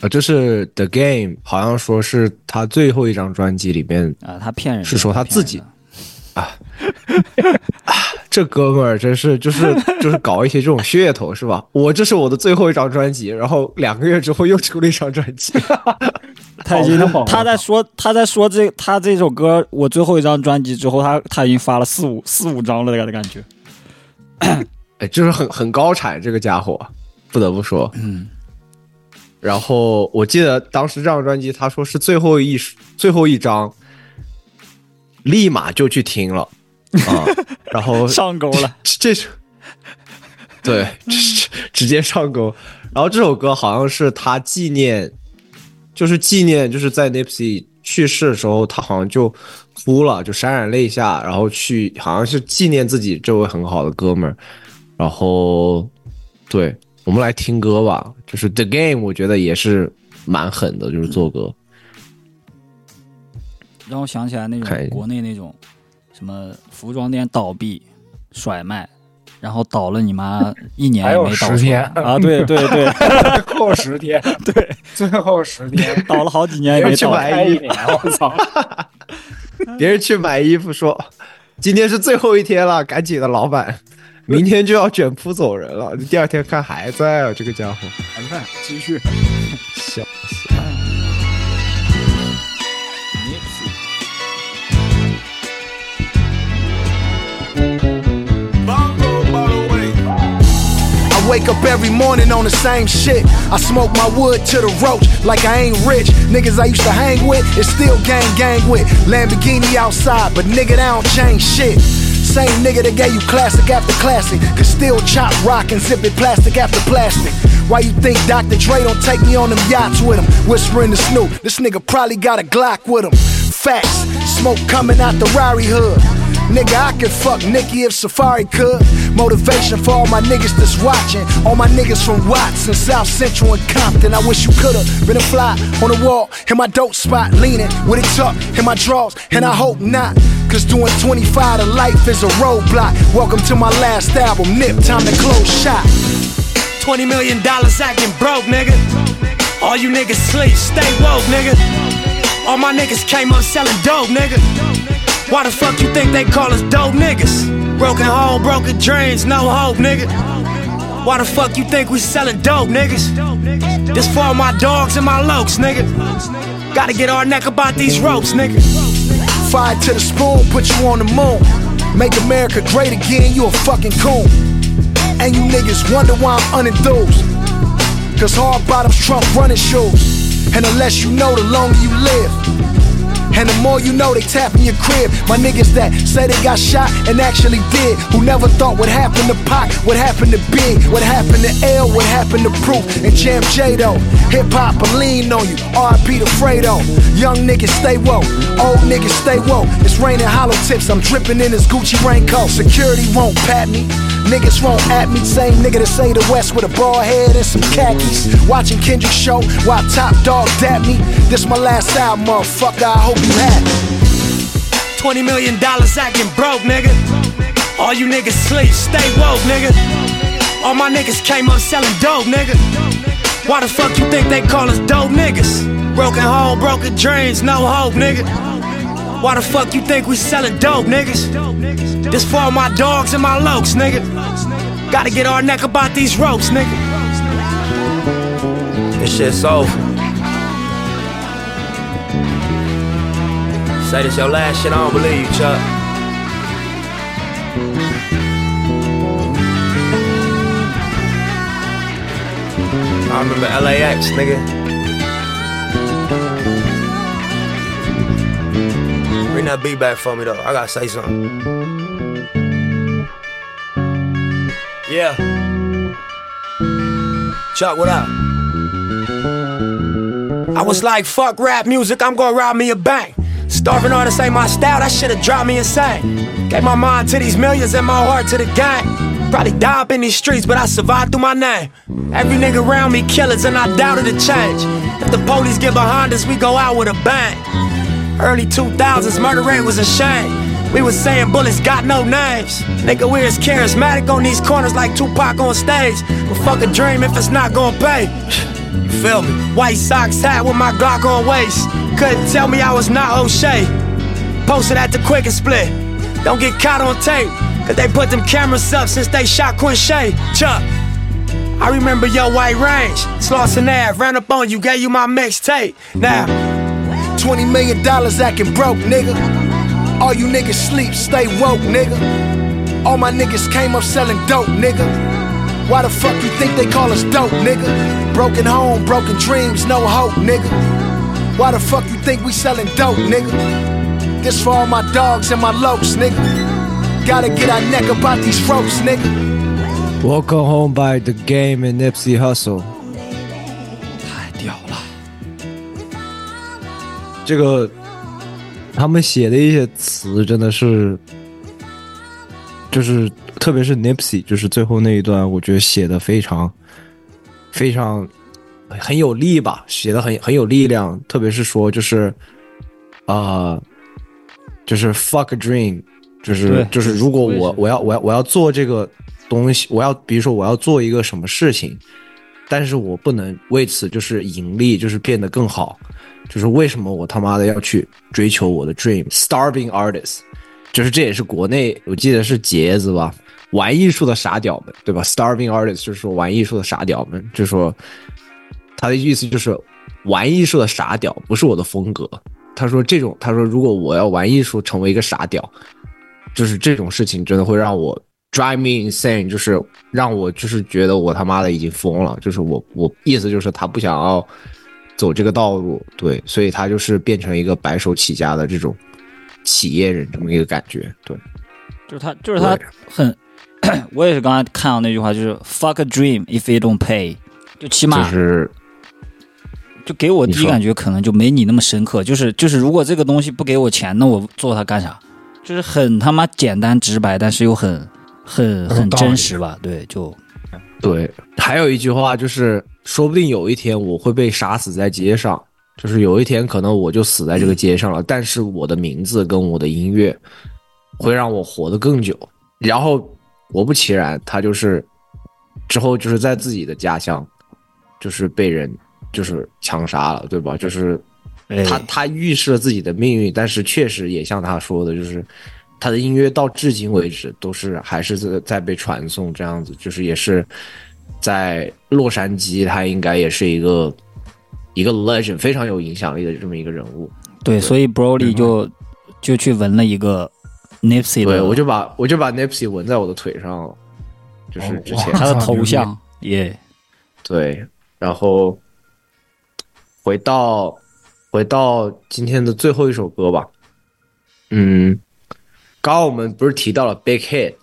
呃，这是 The Game，好像说是他最后一张专辑里面啊，他骗人，是说他自己啊，[LAUGHS] 啊，这哥们儿真是就是 [LAUGHS] 就是搞一些这种噱头是吧？我这是我的最后一张专辑，然后两个月之后又出了一张专辑，[LAUGHS] 他已经他在说他在说这他这首歌我最后一张专辑之后，他他已经发了四五四五张了的感觉。[COUGHS] 哎，就是很很高产这个家伙，不得不说，嗯。然后我记得当时这张专辑，他说是最后一最后一张，立马就去听了啊，然后上钩了，这首对直直接上钩。然后这首歌好像是他纪念，就是纪念就是在 Nipsey 去世的时候，他好像就哭了，就潸然泪下，然后去好像是纪念自己这位很好的哥们儿。然后对。我们来听歌吧，就是 The Game，我觉得也是蛮狠的，就是做歌，让我想起来那种国内那种什么服装店倒闭甩卖，然后倒了你妈一年也没倒十天啊！对对对，[LAUGHS] 最后十天，对，最后十天倒了好几年也没倒开一年，我操！[LAUGHS] 别人去买衣服说今天是最后一天了，赶紧的，老板。明天就要卷铺走人了，第二天看还在啊，这个家伙。还在，继续。[LAUGHS] 笑死。Wake up every morning on the same shit. I smoke my wood to the roach like I ain't rich. Niggas I used to hang with is still gang gang with. Lamborghini outside, but nigga, that don't change shit. Same nigga that gave you classic after classic. Could still chop rock and zip it plastic after plastic. Why you think Dr. Dre don't take me on them yachts with him? Whispering to Snoop, this nigga probably got a Glock with him. Facts, smoke coming out the Rari hood. Nigga, I could fuck Nikki if Safari could. Motivation for all my niggas that's watching. All my niggas from Watts and South Central and Compton. I wish you could've been a fly on the wall in my dope spot, leaning with it tucked in my drawers, and I hope not. Cause doing 25 to life is a roadblock. Welcome to my last album, Nip, time to close shop. 20 million dollars acting broke, nigga. All you niggas sleep, stay woke, nigga. All my niggas came up selling dope, nigga. Why the fuck you think they call us dope niggas? Broken home, broken dreams, no hope, nigga. Why the fuck you think we selling dope, niggas? This for my dogs and my lokes, nigga. Gotta get our neck about these ropes, nigga. Fire to the spoon, put you on the moon. Make America great again, you a fucking coon. And you niggas wonder why I'm unenthused. Cause hard bottoms trump running shoes. And unless you know, the longer you live. And the more you know, they tap in your crib. My niggas that say they got shot and actually did. Who never thought what happened to Pac, what happened to Big, what happened to L, what happened to Proof, and Jam J though. Hip hop, I lean on you. RP the Fredo. Young niggas stay woke, old niggas stay woke. It's raining hollow tips, I'm dripping in this Gucci raincoat. Security won't pat me. Niggas won't at me, same nigga that say the West with a bald head and some khakis. Watching Kendrick show while Top Dog dap me. This my last album, motherfucker. I hope you happy. 20 million dollars acting broke, nigga. All you niggas sleep, stay woke, nigga. All my niggas came up selling dope, nigga. Why the fuck you think they call us dope niggas? Broken home, broken dreams, no hope, nigga. Why the fuck you think we selling dope, niggas? This for all my dogs and my lokes, nigga. Gotta get our neck about these ropes, nigga. This shit's over. Say this your last shit, I don't believe you, Chuck. I remember LAX, nigga. That beat back for me though. I gotta say something. Yeah. Chuck, what up? I was like, fuck rap music, I'm gonna rob me a bank. Starving artists ain't my style, that shit'll drive me insane. Gave my mind to these millions and my heart to the gang. Probably die up in these streets, but I survived through my name. Every nigga around me killers, and I doubted the change. If the police get behind us, we go out with a bang. Early 2000s, murder rate was a shame. We was saying bullets got no names. Nigga, we as charismatic on these corners like Tupac on stage. But fuck a dream if it's not gonna pay. [SIGHS] You feel me? White socks hat with my Glock on waist. Couldn't tell me I was not O'Shea. Posted at the quick and split. Don't get caught on tape. Cause they put them cameras up since they shot Quincy. Chuck. I remember your white range. Slauson Ave, ran up on you, gave you my mixtape. Now, 20 million dollars acting broke, nigga. All you niggas sleep, stay woke, nigga. All my niggas came up selling dope, nigga. Why the fuck you think they call us dope, nigga? Broken home, broken dreams, no hope, nigga. Why the fuck you think we selling dope, nigga? This for all my dogs and my lokes, nigga. Gotta get our neck about these ropes, nigga. Welcome home by the game and Nipsey Hustle。这个他们写的一些词真的是，就是特别是 Nipsey，就是最后那一段，我觉得写的非常非常很有力吧，写的很很有力量。特别是说就是，呃，就是 fuck a dream，就是就是如果我我我要我要我要做这个东西，我要比如说我要做一个什么事情，但是我不能为此就是盈利，就是变得更好。就是为什么我他妈的要去追求我的 dream？Starving artist，就是这也是国内我记得是杰子吧，玩艺术的傻屌们，对吧？Starving artist 就是说玩艺术的傻屌们，就是说他的意思就是玩艺术的傻屌不是我的风格。他说这种，他说如果我要玩艺术成为一个傻屌，就是这种事情真的会让我 drive me insane，就是让我就是觉得我他妈的已经疯了，就是我我意思就是他不想要走这个道路，对，所以他就是变成一个白手起家的这种企业人这么一个感觉，对，就是他，就是他很，[CLEARS THROAT] 我也是刚才看到那句话，就是 “fuck a dream if you don't pay”，就起码就是就给我第一感觉可能就没你那么深刻，就是就是如果这个东西不给我钱，那我做它干啥？就是很他妈简单直白，但是又很很很真实吧？对，就对，还有一句话就是，说不定有一天我会被杀死在街上，就是有一天可能我就死在这个街上了，但是我的名字跟我的音乐会让我活得更久。然后果不其然，他就是之后就是在自己的家乡，就是被人就是枪杀了，对吧？就是哎。他他预示了自己的命运，但是确实也像他说的，就是他的音乐到至今为止都是还是在在被传颂，这样子，就是也是在洛杉矶，他应该也是一个一个 legend，非常有影响力的这么一个人物。对，所以 Broly 就就去纹了一个 Nipsey，对，我就把我就把 Nipsey 纹在我的腿上了，就是之前。他的头像，[LAUGHS] 耶，对，然后回到回到今天的最后一首歌吧。嗯，刚刚我们不是提到了 Big Hit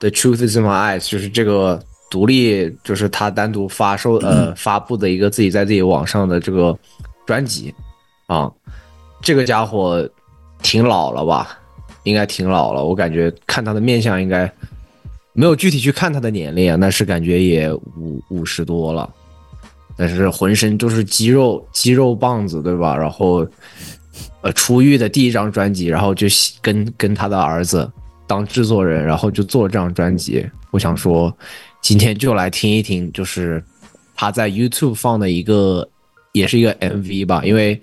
的 Truth Is in My Eyes，就是这个独立，就是他单独发售 [CLEARS THROAT] 呃发布的一个自己在自己网上的这个专辑啊，这个家伙挺老了吧？应该挺老了，我感觉看他的面相应该没有具体去看他的年龄啊，但是感觉也五五十多了，但是浑身都是肌肉肌肉棒子，对吧？然后呃，出狱的第一张专辑，然后就跟跟他的儿子当制作人，然后就做这张专辑。我想说，今天就来听一听，就是他在 YouTube 放的一个，也是一个 MV 吧，因为。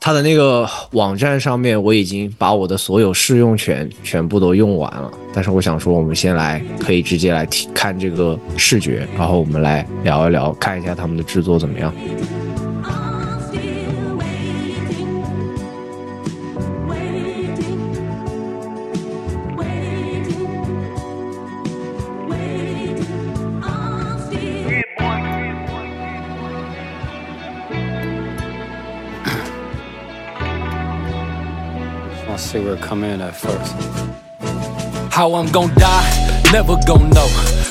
他的那个网站上面，我已经把我的所有试用权全部都用完了。但是我想说，我们先来可以直接来看这个视觉，然后我们来聊一聊，看一下他们的制作怎么样。Come in at first. How I'm gon' die, never gon' know.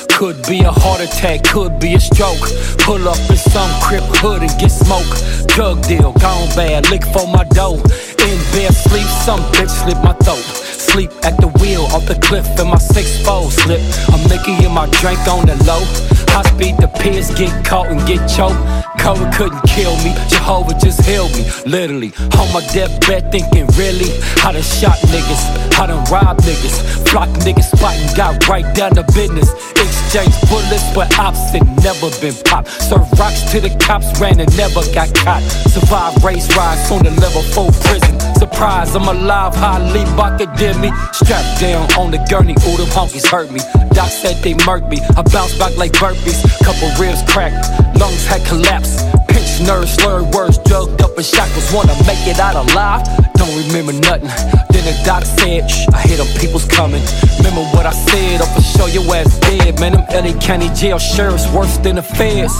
Could be a heart attack, could be a stroke. Pull up in some crib hood and get smoke. Drug deal, gone bad, lick for my dough. In bed, sleep, some bitch slip my throat. Sleep at the wheel, off the cliff, and my six fold slip. I'm making in my drink on the low. High speed, the pigs get caught and get choked. Cover couldn't kill me, Jehovah just healed me. Literally, on my deathbed thinking, really? I done shot niggas, I done robbed niggas. Flock niggas spotting, got right down to business. Exchange bullets with ops and never been popped. Serve rocks to the cops, ran and never got caught. Survive race riots on the level 4 prison. Surprise, I'm alive, highly Baka did me. Strapped down on the gurney, all them honkies hurt me. Doc said they murked me, I bounced back like burpees. Couple ribs cracked, lungs had collapsed. Pinched nerves, slurred words, drugged up in shackles. Wanna make it out alive? Don't remember nothing. Then the doc said, Shh, I hear them people's coming. Remember what I said, or for sure your ass dead. Man, them LA County jail sheriffs worse than the feds.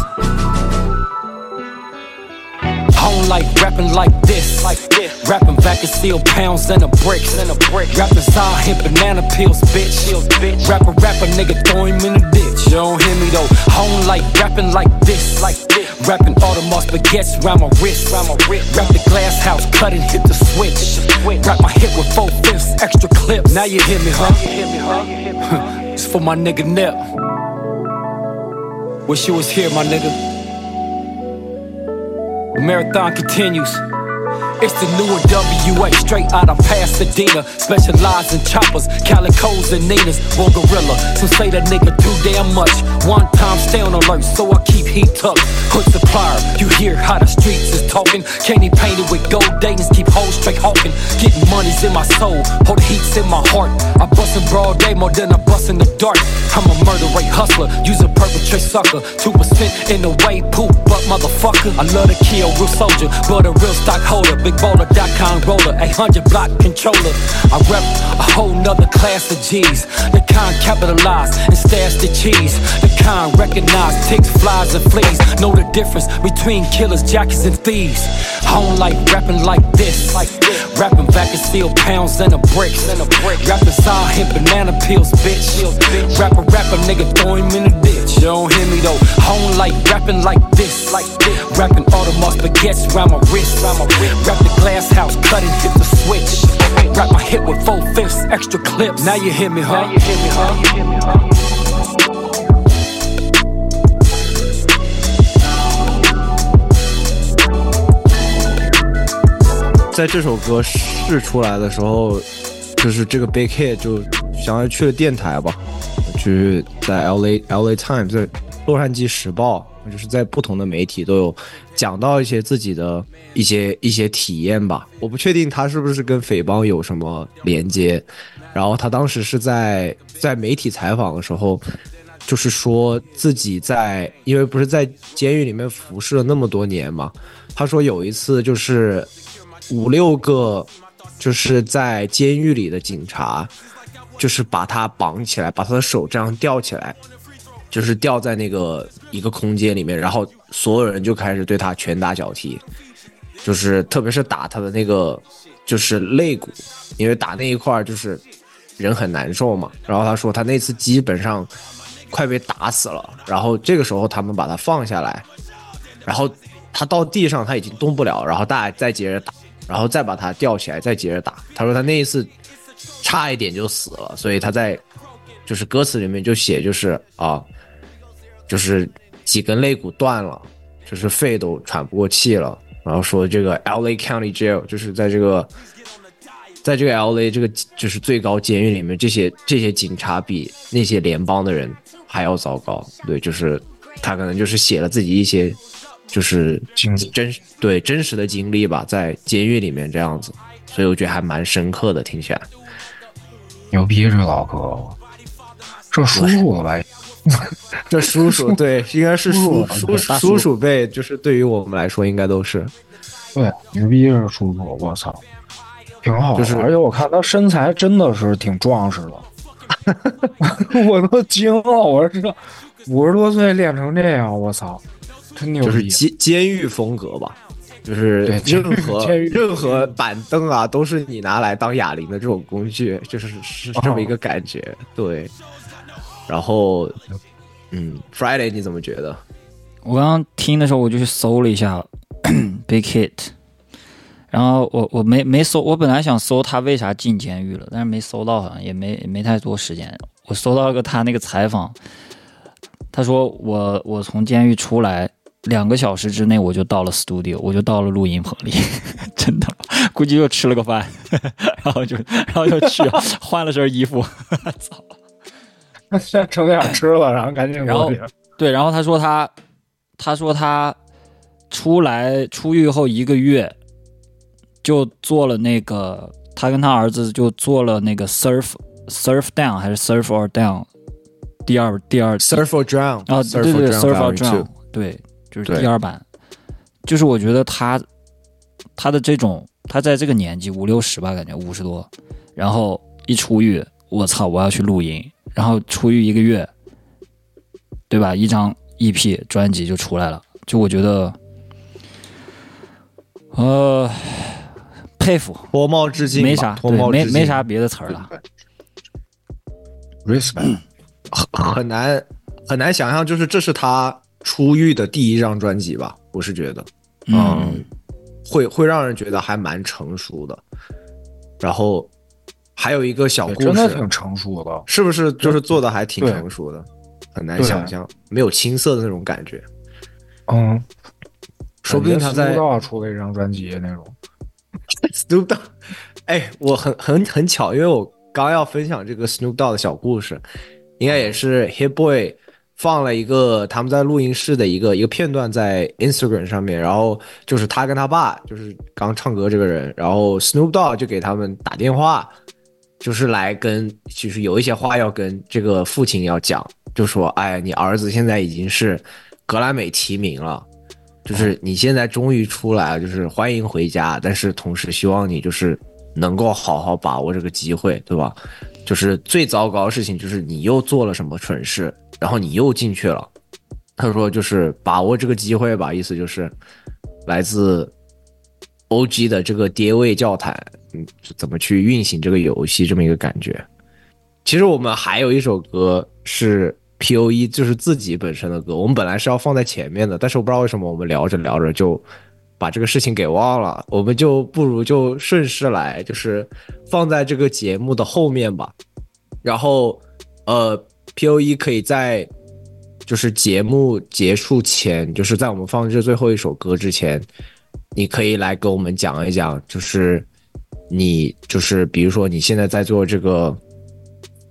Home like rapping like this, like this. Rapping back and seal pounds and a bricks, and a brick. Rapping side hit banana peels, bitch. bitch. Rapper, rapper, nigga, throw him in the ditch. You don't hear me though. Home like rapping like this, like this. Rapping Audemars baguettes round my wrist, round my wrist. Rap the glass house, cut and hit the switch. Wrap my hip with four fifths, extra clips. Now you hear me, huh? [LAUGHS] it's for my nigga Nip. Wish you was here, my nigga. The marathon continues. It's the newer WA, straight out of Pasadena. Specialize in choppers, calicos and Ninas. Born gorilla, some say that nigga too damn much. One time stay on alert, so I keep heat up. Hood supplier, you hear how the streets is talking. Candy painted with gold Dayton's, keep hoes straight hawking. Getting money's in my soul, hold the heat's in my heart. I bust in broad day more than I bust in the dark. I'm a murder rate hustler, use a perpetrate sucker. 2% in the way, poop, but motherfucker. I love to kill, real soldier, but a real stockholder. Big baller.com roller, 800 block controller. I rep a whole nother class of G's. The kind capitalize and stash the cheese. The kind recognize ticks, flies, and fleas. Know the difference between killers, jackets, and thieves. Home life, rapping like this. like Rapping back and steal pounds and a brick. Rapping all hit banana peels, bitch. Rapper, rapper, nigga, throw him in the ditch. You don't hear me though. Home life, rapping like this. Rapping all the Audemars baguettes round my wrist. Rap the glass house, cut and hit the switch. Wrap my hip with four fifths, extra clips. Now you hear me, huh? Now you hear me, huh? 在这首歌试出来的时候，就是这个 Big Hit 就相当于去了电台吧，去在 L A L A Times 在洛杉矶时报，就是在不同的媒体都有讲到一些自己的一些一些体验吧。我不确定他是不是跟匪帮有什么连接，然后他当时是在在媒体采访的时候。就是说自己在，因为不是在监狱里面服侍了那么多年嘛，他说有一次就是五六个就是在监狱里的警察，就是把他绑起来，把他的手这样吊起来，就是吊在那个一个空间里面，然后所有人就开始对他拳打脚踢，就是特别是打他的那个就是肋骨，因为打那一块就是人很难受嘛。然后他说他那次基本上快被打死了，然后这个时候他们把他放下来，然后他到地上他已经动不了，然后大家再接着打，然后再把他吊起来，再接着打。他说他那一次差一点就死了，所以他在就是歌词里面就写就是啊，就是几根肋骨断了，就是肺都喘不过气了，然后说这个 L A County Jail 就是在这个。在这个 L A 这个就是最高监狱里面，这些这些警察比那些联邦的人还要糟糕。对，就是他可能就是写了自己一些就是真对真实的经历吧，在监狱里面这样子，所以我觉得还蛮深刻的，听起来。牛逼，这老哥，这叔叔了吧？这叔叔对，应该是叔叔大叔叔辈，就是对于我们来说应该都是。对，牛逼，是叔叔，我操！挺好，就是而且我看他身材真的是挺壮实的，[LAUGHS] 我都惊了。我说这五十多岁练成这样，我操！就是监监狱风格吧，就是对任何任何板凳啊，都是你拿来当哑铃的这种工具，就是是这么一个感觉。对，然后嗯，Friday 你怎么觉得？我刚刚听的时候，我就去搜了一下 [COUGHS] Big Hit，然后我我没没搜，我本来想搜他为啥进监狱了，但是没搜到，好像也没也没太多时间。我搜到了个他那个采访，他说我我从监狱出来两个小时之内我就到了 studio，我就到了录音棚里，[LAUGHS] 真的，估计又吃了个饭，[LAUGHS] 然后就然后就去换了身衣服，[LAUGHS] 操！现在整点吃了，然后赶紧然后。对，然后他说他，他说他出来出狱后一个月，就做了那个，他跟他儿子就做了那个 surf surf down 还是 surf or down 第二第二 Surf or Drown 啊，Surf 对 or 对 Drown surf or drown 对，就是第二版，就是我觉得他他的这种他在这个年纪五六十吧，感觉五十多，然后一出狱，我操，我要去录音，然后出狱一个月，对吧？一张 EP 专辑就出来了，就我觉得，呃，佩服，脱帽致敬吧，没啥，没没啥别的词儿了。respect 很难很难想象，就是这是他出狱的第一张专辑吧？我是觉得，嗯，会会让人觉得还蛮成熟的。然后还有一个小故事，真的挺成熟的，是不是？就是做的还挺成熟的，很难想象，没有青涩的那种感觉。嗯，说不定他在出了一张专辑那种。[LAUGHS] Snoop Dogg，哎，我很很很巧，因为我刚要分享这个 Snoop Dogg 的小故事，应该也是 Hit Boy 放了一个他们在录音室的一个一个片段在 Instagram 上面，然后就是他跟他爸，就是刚唱歌这个人，然后 Snoop Dogg 就给他们打电话，就是来跟，就是有一些话要跟这个父亲要讲，就说，哎，你儿子现在已经是格莱美提名了。就是你现在终于出来了，就是欢迎回家，但是同时希望你就是能够好好把握这个机会，对吧？就是最糟糕的事情就是你又做了什么蠢事，然后你又进去了。他说就是把握这个机会吧，意思就是来自 OG 的这个跌位教坛，嗯，怎么去运行这个游戏这么一个感觉。其实我们还有一首歌是 P.O.E，就是自己本身的歌，我们本来是要放在前面的，但是我不知道为什么我们聊着聊着就把这个事情给忘了，我们就不如就顺势来，就是放在这个节目的后面吧。然后，呃，P.O.E 可以在就是节目结束前，就是在我们放这最后一首歌之前，你可以来跟我们讲一讲，就是你就是比如说你现在在做这个。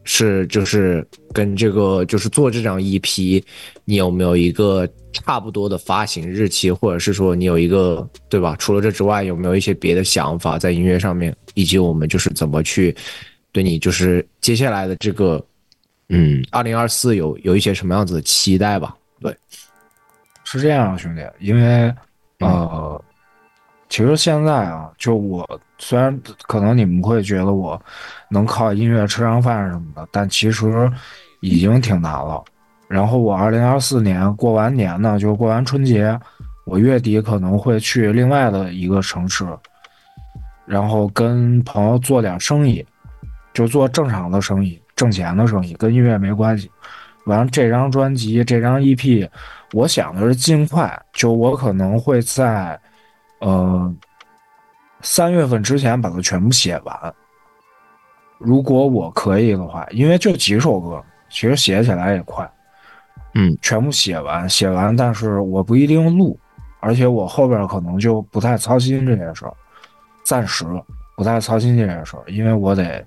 是，就是跟这个，就是做这张 EP，你有没有一个差不多的发行日期，或者是说你有一个，对吧？除了这之外，有没有一些别的想法在音乐上面，以及我们就是怎么去对你就是接下来的这个，嗯，二零二四有有一些什么样子的期待吧？对，是这样，兄弟，因为呃，其实现在啊，就我虽然可能你们会觉得我能靠音乐吃上饭什么的，但其实已经挺难了。然后我二零二四年过完年呢，就过完春节，我月底可能会去另外的一个城市，然后跟朋友做点生意，就做正常的生意，挣钱的生意，跟音乐没关系。完了，这张专辑，这张 EP，我想的是尽快，就我可能会在。呃，三月份之前把它全部写完。如果我可以的话，因为就几首歌，其实写起来也快。嗯，全部写完，写完，但是我不一定录，而且我后边可能就不太操心这件事儿，暂时不太操心这件事儿，因为我得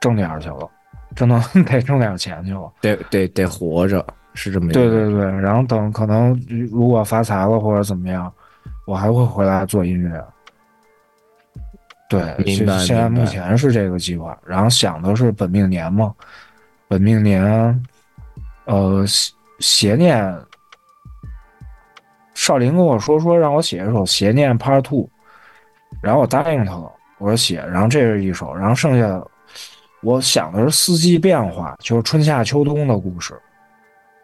挣点儿去了，真的 [LAUGHS] 得挣点钱去了，得得得活着，是这么。对对对，然后等可能如果发财了或者怎么样。我还会回来做音乐，对，明白。现在目前是这个计划，然后想的是本命年嘛，本命年，呃，邪念，少林跟我说说让我写一首邪念 Part Two，然后我答应他了，我说写，然后这是一首，然后剩下的，我想的是四季变化，就是春夏秋冬的故事，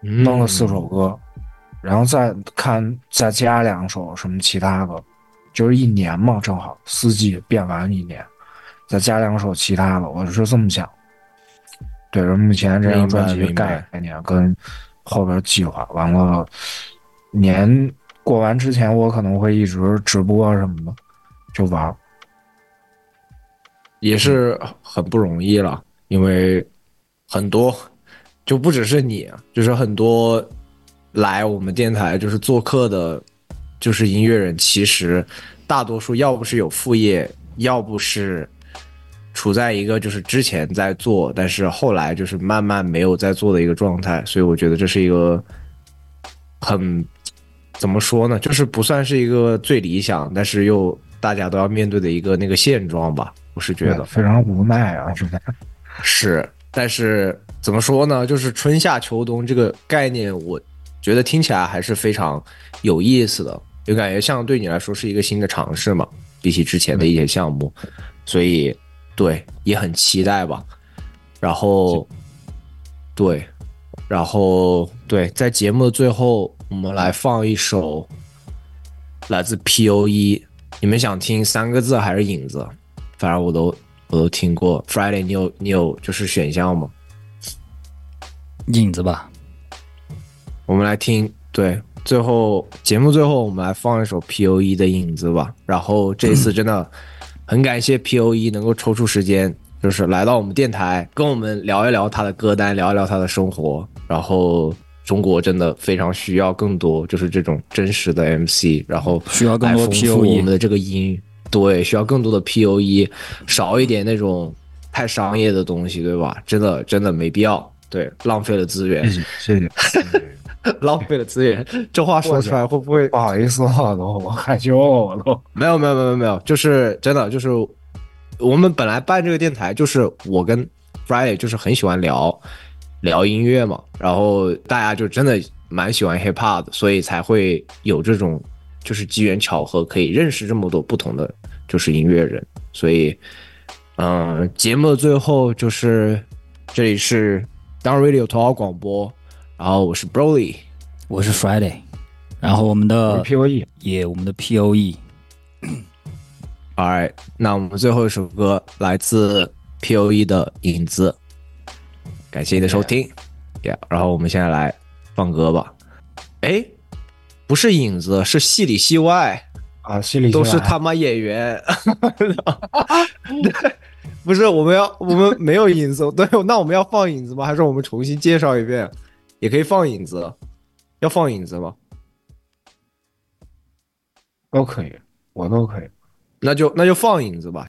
弄了四首歌。然后再看，再加两首什么其他的，就是一年嘛，正好四季变完一年，再加两首其他的，我是这么想。对，目前这张专辑概念跟后边计划完了，年过完之前，我可能会一直直播什么的，就玩。也是很不容易了，因为很多就不只是你，就是很多。来我们电台就是做客的，就是音乐人。其实大多数要不是有副业，要不是处在一个就是之前在做，但是后来就是慢慢没有在做的一个状态。所以我觉得这是一个很怎么说呢？就是不算是一个最理想，但是又大家都要面对的一个那个现状吧。我是觉得非常无奈啊，现在是。但是怎么说呢？就是春夏秋冬这个概念，我。觉得听起来还是非常有意思的，就感觉像对你来说是一个新的尝试嘛，比起之前的一些项目，所以对也很期待吧。然后对，然后对，在节目的最后，我们来放一首来自 P.O.E。你们想听三个字还是影子？反正我都我都听过。Friday，你有你有就是选项吗？影子吧。我们来听，对，最后节目最后我们来放一首 P.O.E 的影子吧。然后这次真的很感谢 P.O.E 能够抽出时间，就是来到我们电台跟我们聊一聊他的歌单，聊一聊他的生活。然后中国真的非常需要更多就是这种真实的 MC，然后需要更多 P.O.E 我们的这个音，对，需要更多的 P.O.E，少一点那种太商业的东西，对吧？真的真的没必要，对，浪费了资源。谢谢。谢谢 [LAUGHS] [LAUGHS] 浪费了资源，这话说出来会不会不好意思啊？都我害羞了，我都没有没有没有没有，就是真的就是我们本来办这个电台，就是我跟 Friday 就是很喜欢聊聊音乐嘛，然后大家就真的蛮喜欢 Hip Hop 的，所以才会有这种就是机缘巧合可以认识这么多不同的就是音乐人，所以嗯，节目的最后就是这里是 Down Radio 头号广播。然后我是 Broly，我是 Friday，然后我们的 P O E 也我们的 P O E，Alright，那我们最后一首歌来自 P.O.E 的《影子》，感谢你的收听，Yeah，然后我们现在来放歌吧。哎，不是影子，是戏里戏外。啊，戏里戏都是他妈演员。[LAUGHS] 不是，我们要我们没有影子，对，那我们要放影子吗？还是我们重新介绍一遍？也可以放影子，要放影子吗？都可以，我都可以。那就那就放影子吧。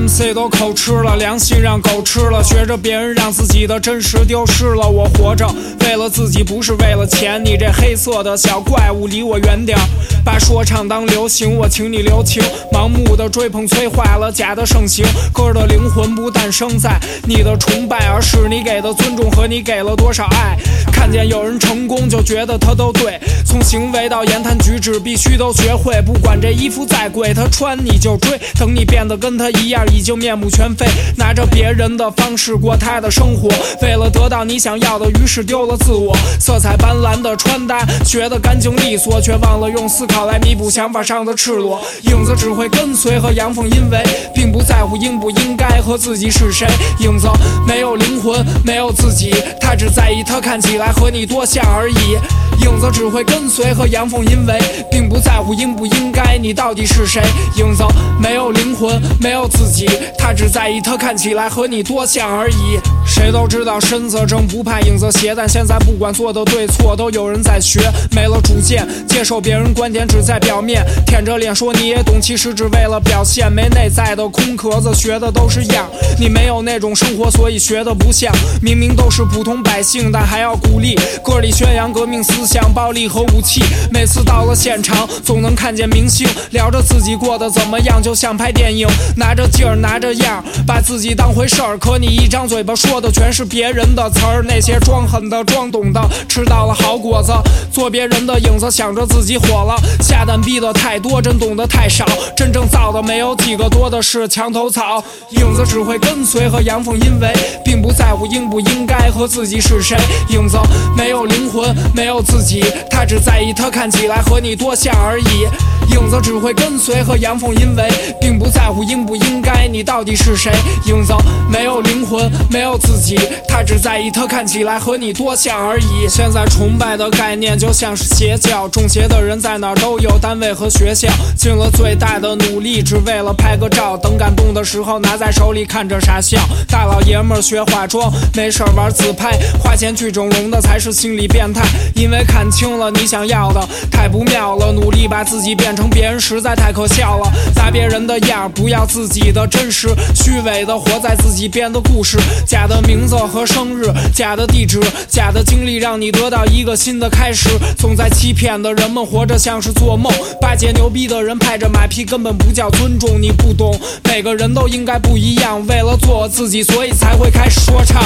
MC 都口吃了，良心让狗吃了，学着别人让自己的真实丢失了。我活着为了自己，不是为了钱。你这黑色的小怪物，离我远点儿。把说唱当流行，我请你留情。盲目的追捧摧坏了假的盛行。歌的灵魂不诞生在你的崇拜，而是你给的尊重和你给了多少爱。看见有人成功，就觉得他都对。从行为到言谈举止，必须都学会。不管这衣服再贵，他穿你就追。等你变得跟他一样，已经面目全非。拿着别人的方式过他的生活，为了得到你想要的，于是丢了自我。色彩斑斓的穿搭，学得干净利索，却忘了用思考来弥补想法上的赤裸。影子只会跟随和阳奉阴违，并不在乎应不应该和自己是谁。影子没有灵魂，没有自己，他只在意他看起来和你多像而已。影子只会跟随和阳奉阴违，并不在乎应不应该，你到底是谁？影子没有灵魂，没有自己，他只在意他看起来和你多像而已。谁都知道身子正不怕影子斜，但现在不管做的对错，都有人在学，没了主见，接受别人观点只在表面，舔着脸说你也懂，其实只为了表现，没内在的空壳子，学的都是样。你没有那种生活，所以学的不像。明明都是普通百姓，但还要鼓励，歌里宣扬革命思想、暴力和武器。每次到了现场，总能看见明星聊着自己过得怎么样，就像拍电影，拿着劲拿着样儿，把自己当回事儿。可你一张嘴巴说的全是别人的词儿，那些装狠的、装懂的，吃到了好果子，做别人的影子，想着自己火了。下蛋逼的太多，真懂得太少，真正造的没有几个，多的是墙头草。影子只会跟随和阳奉阴违，并不在乎应不应该和自己是谁。影子没有灵魂，没有自己，他只在意他看起来和你多像而已。影子只会跟随和阳奉阴违，并不在乎应不应该，你到底是谁？影子没有灵魂，没有自己，他只在意他看起来和你多像而已。现在崇拜的概念就像是邪教，中邪的人在哪儿都有，单位和学校，尽了最大的努力，只为了拍个照，等感动的时候拿在手里看着傻笑。大老爷们儿学化妆，没事玩自拍，花钱去整容的才是心理变态，因为看清了你想要的太不妙了，努力把自己变成别人实在太可笑了，拿别人的样，不要自己的真实，虚伪的活在自己编的故事，假的名字和生日，假的地址，假的经历，让你得到一个新的开始，总在欺骗的人们活着像是做梦，巴结牛逼的人拍着马屁根本不叫尊重，你不懂，每个人都应该不一样，为了做自己，所以才会开始说唱。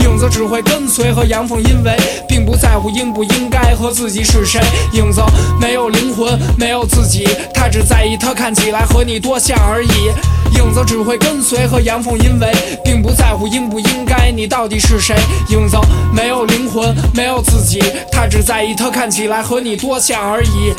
影子只会跟随和阳奉阴违，并不在乎应不应该和自己是谁。影子没有灵魂，没有自己，他只在意他看起来和你多像而已。影影子只会跟随和阳奉阴违，并不在乎应不应该，你到底是谁？影子没有灵魂，没有自己，他只在意他看起来和你多像而已。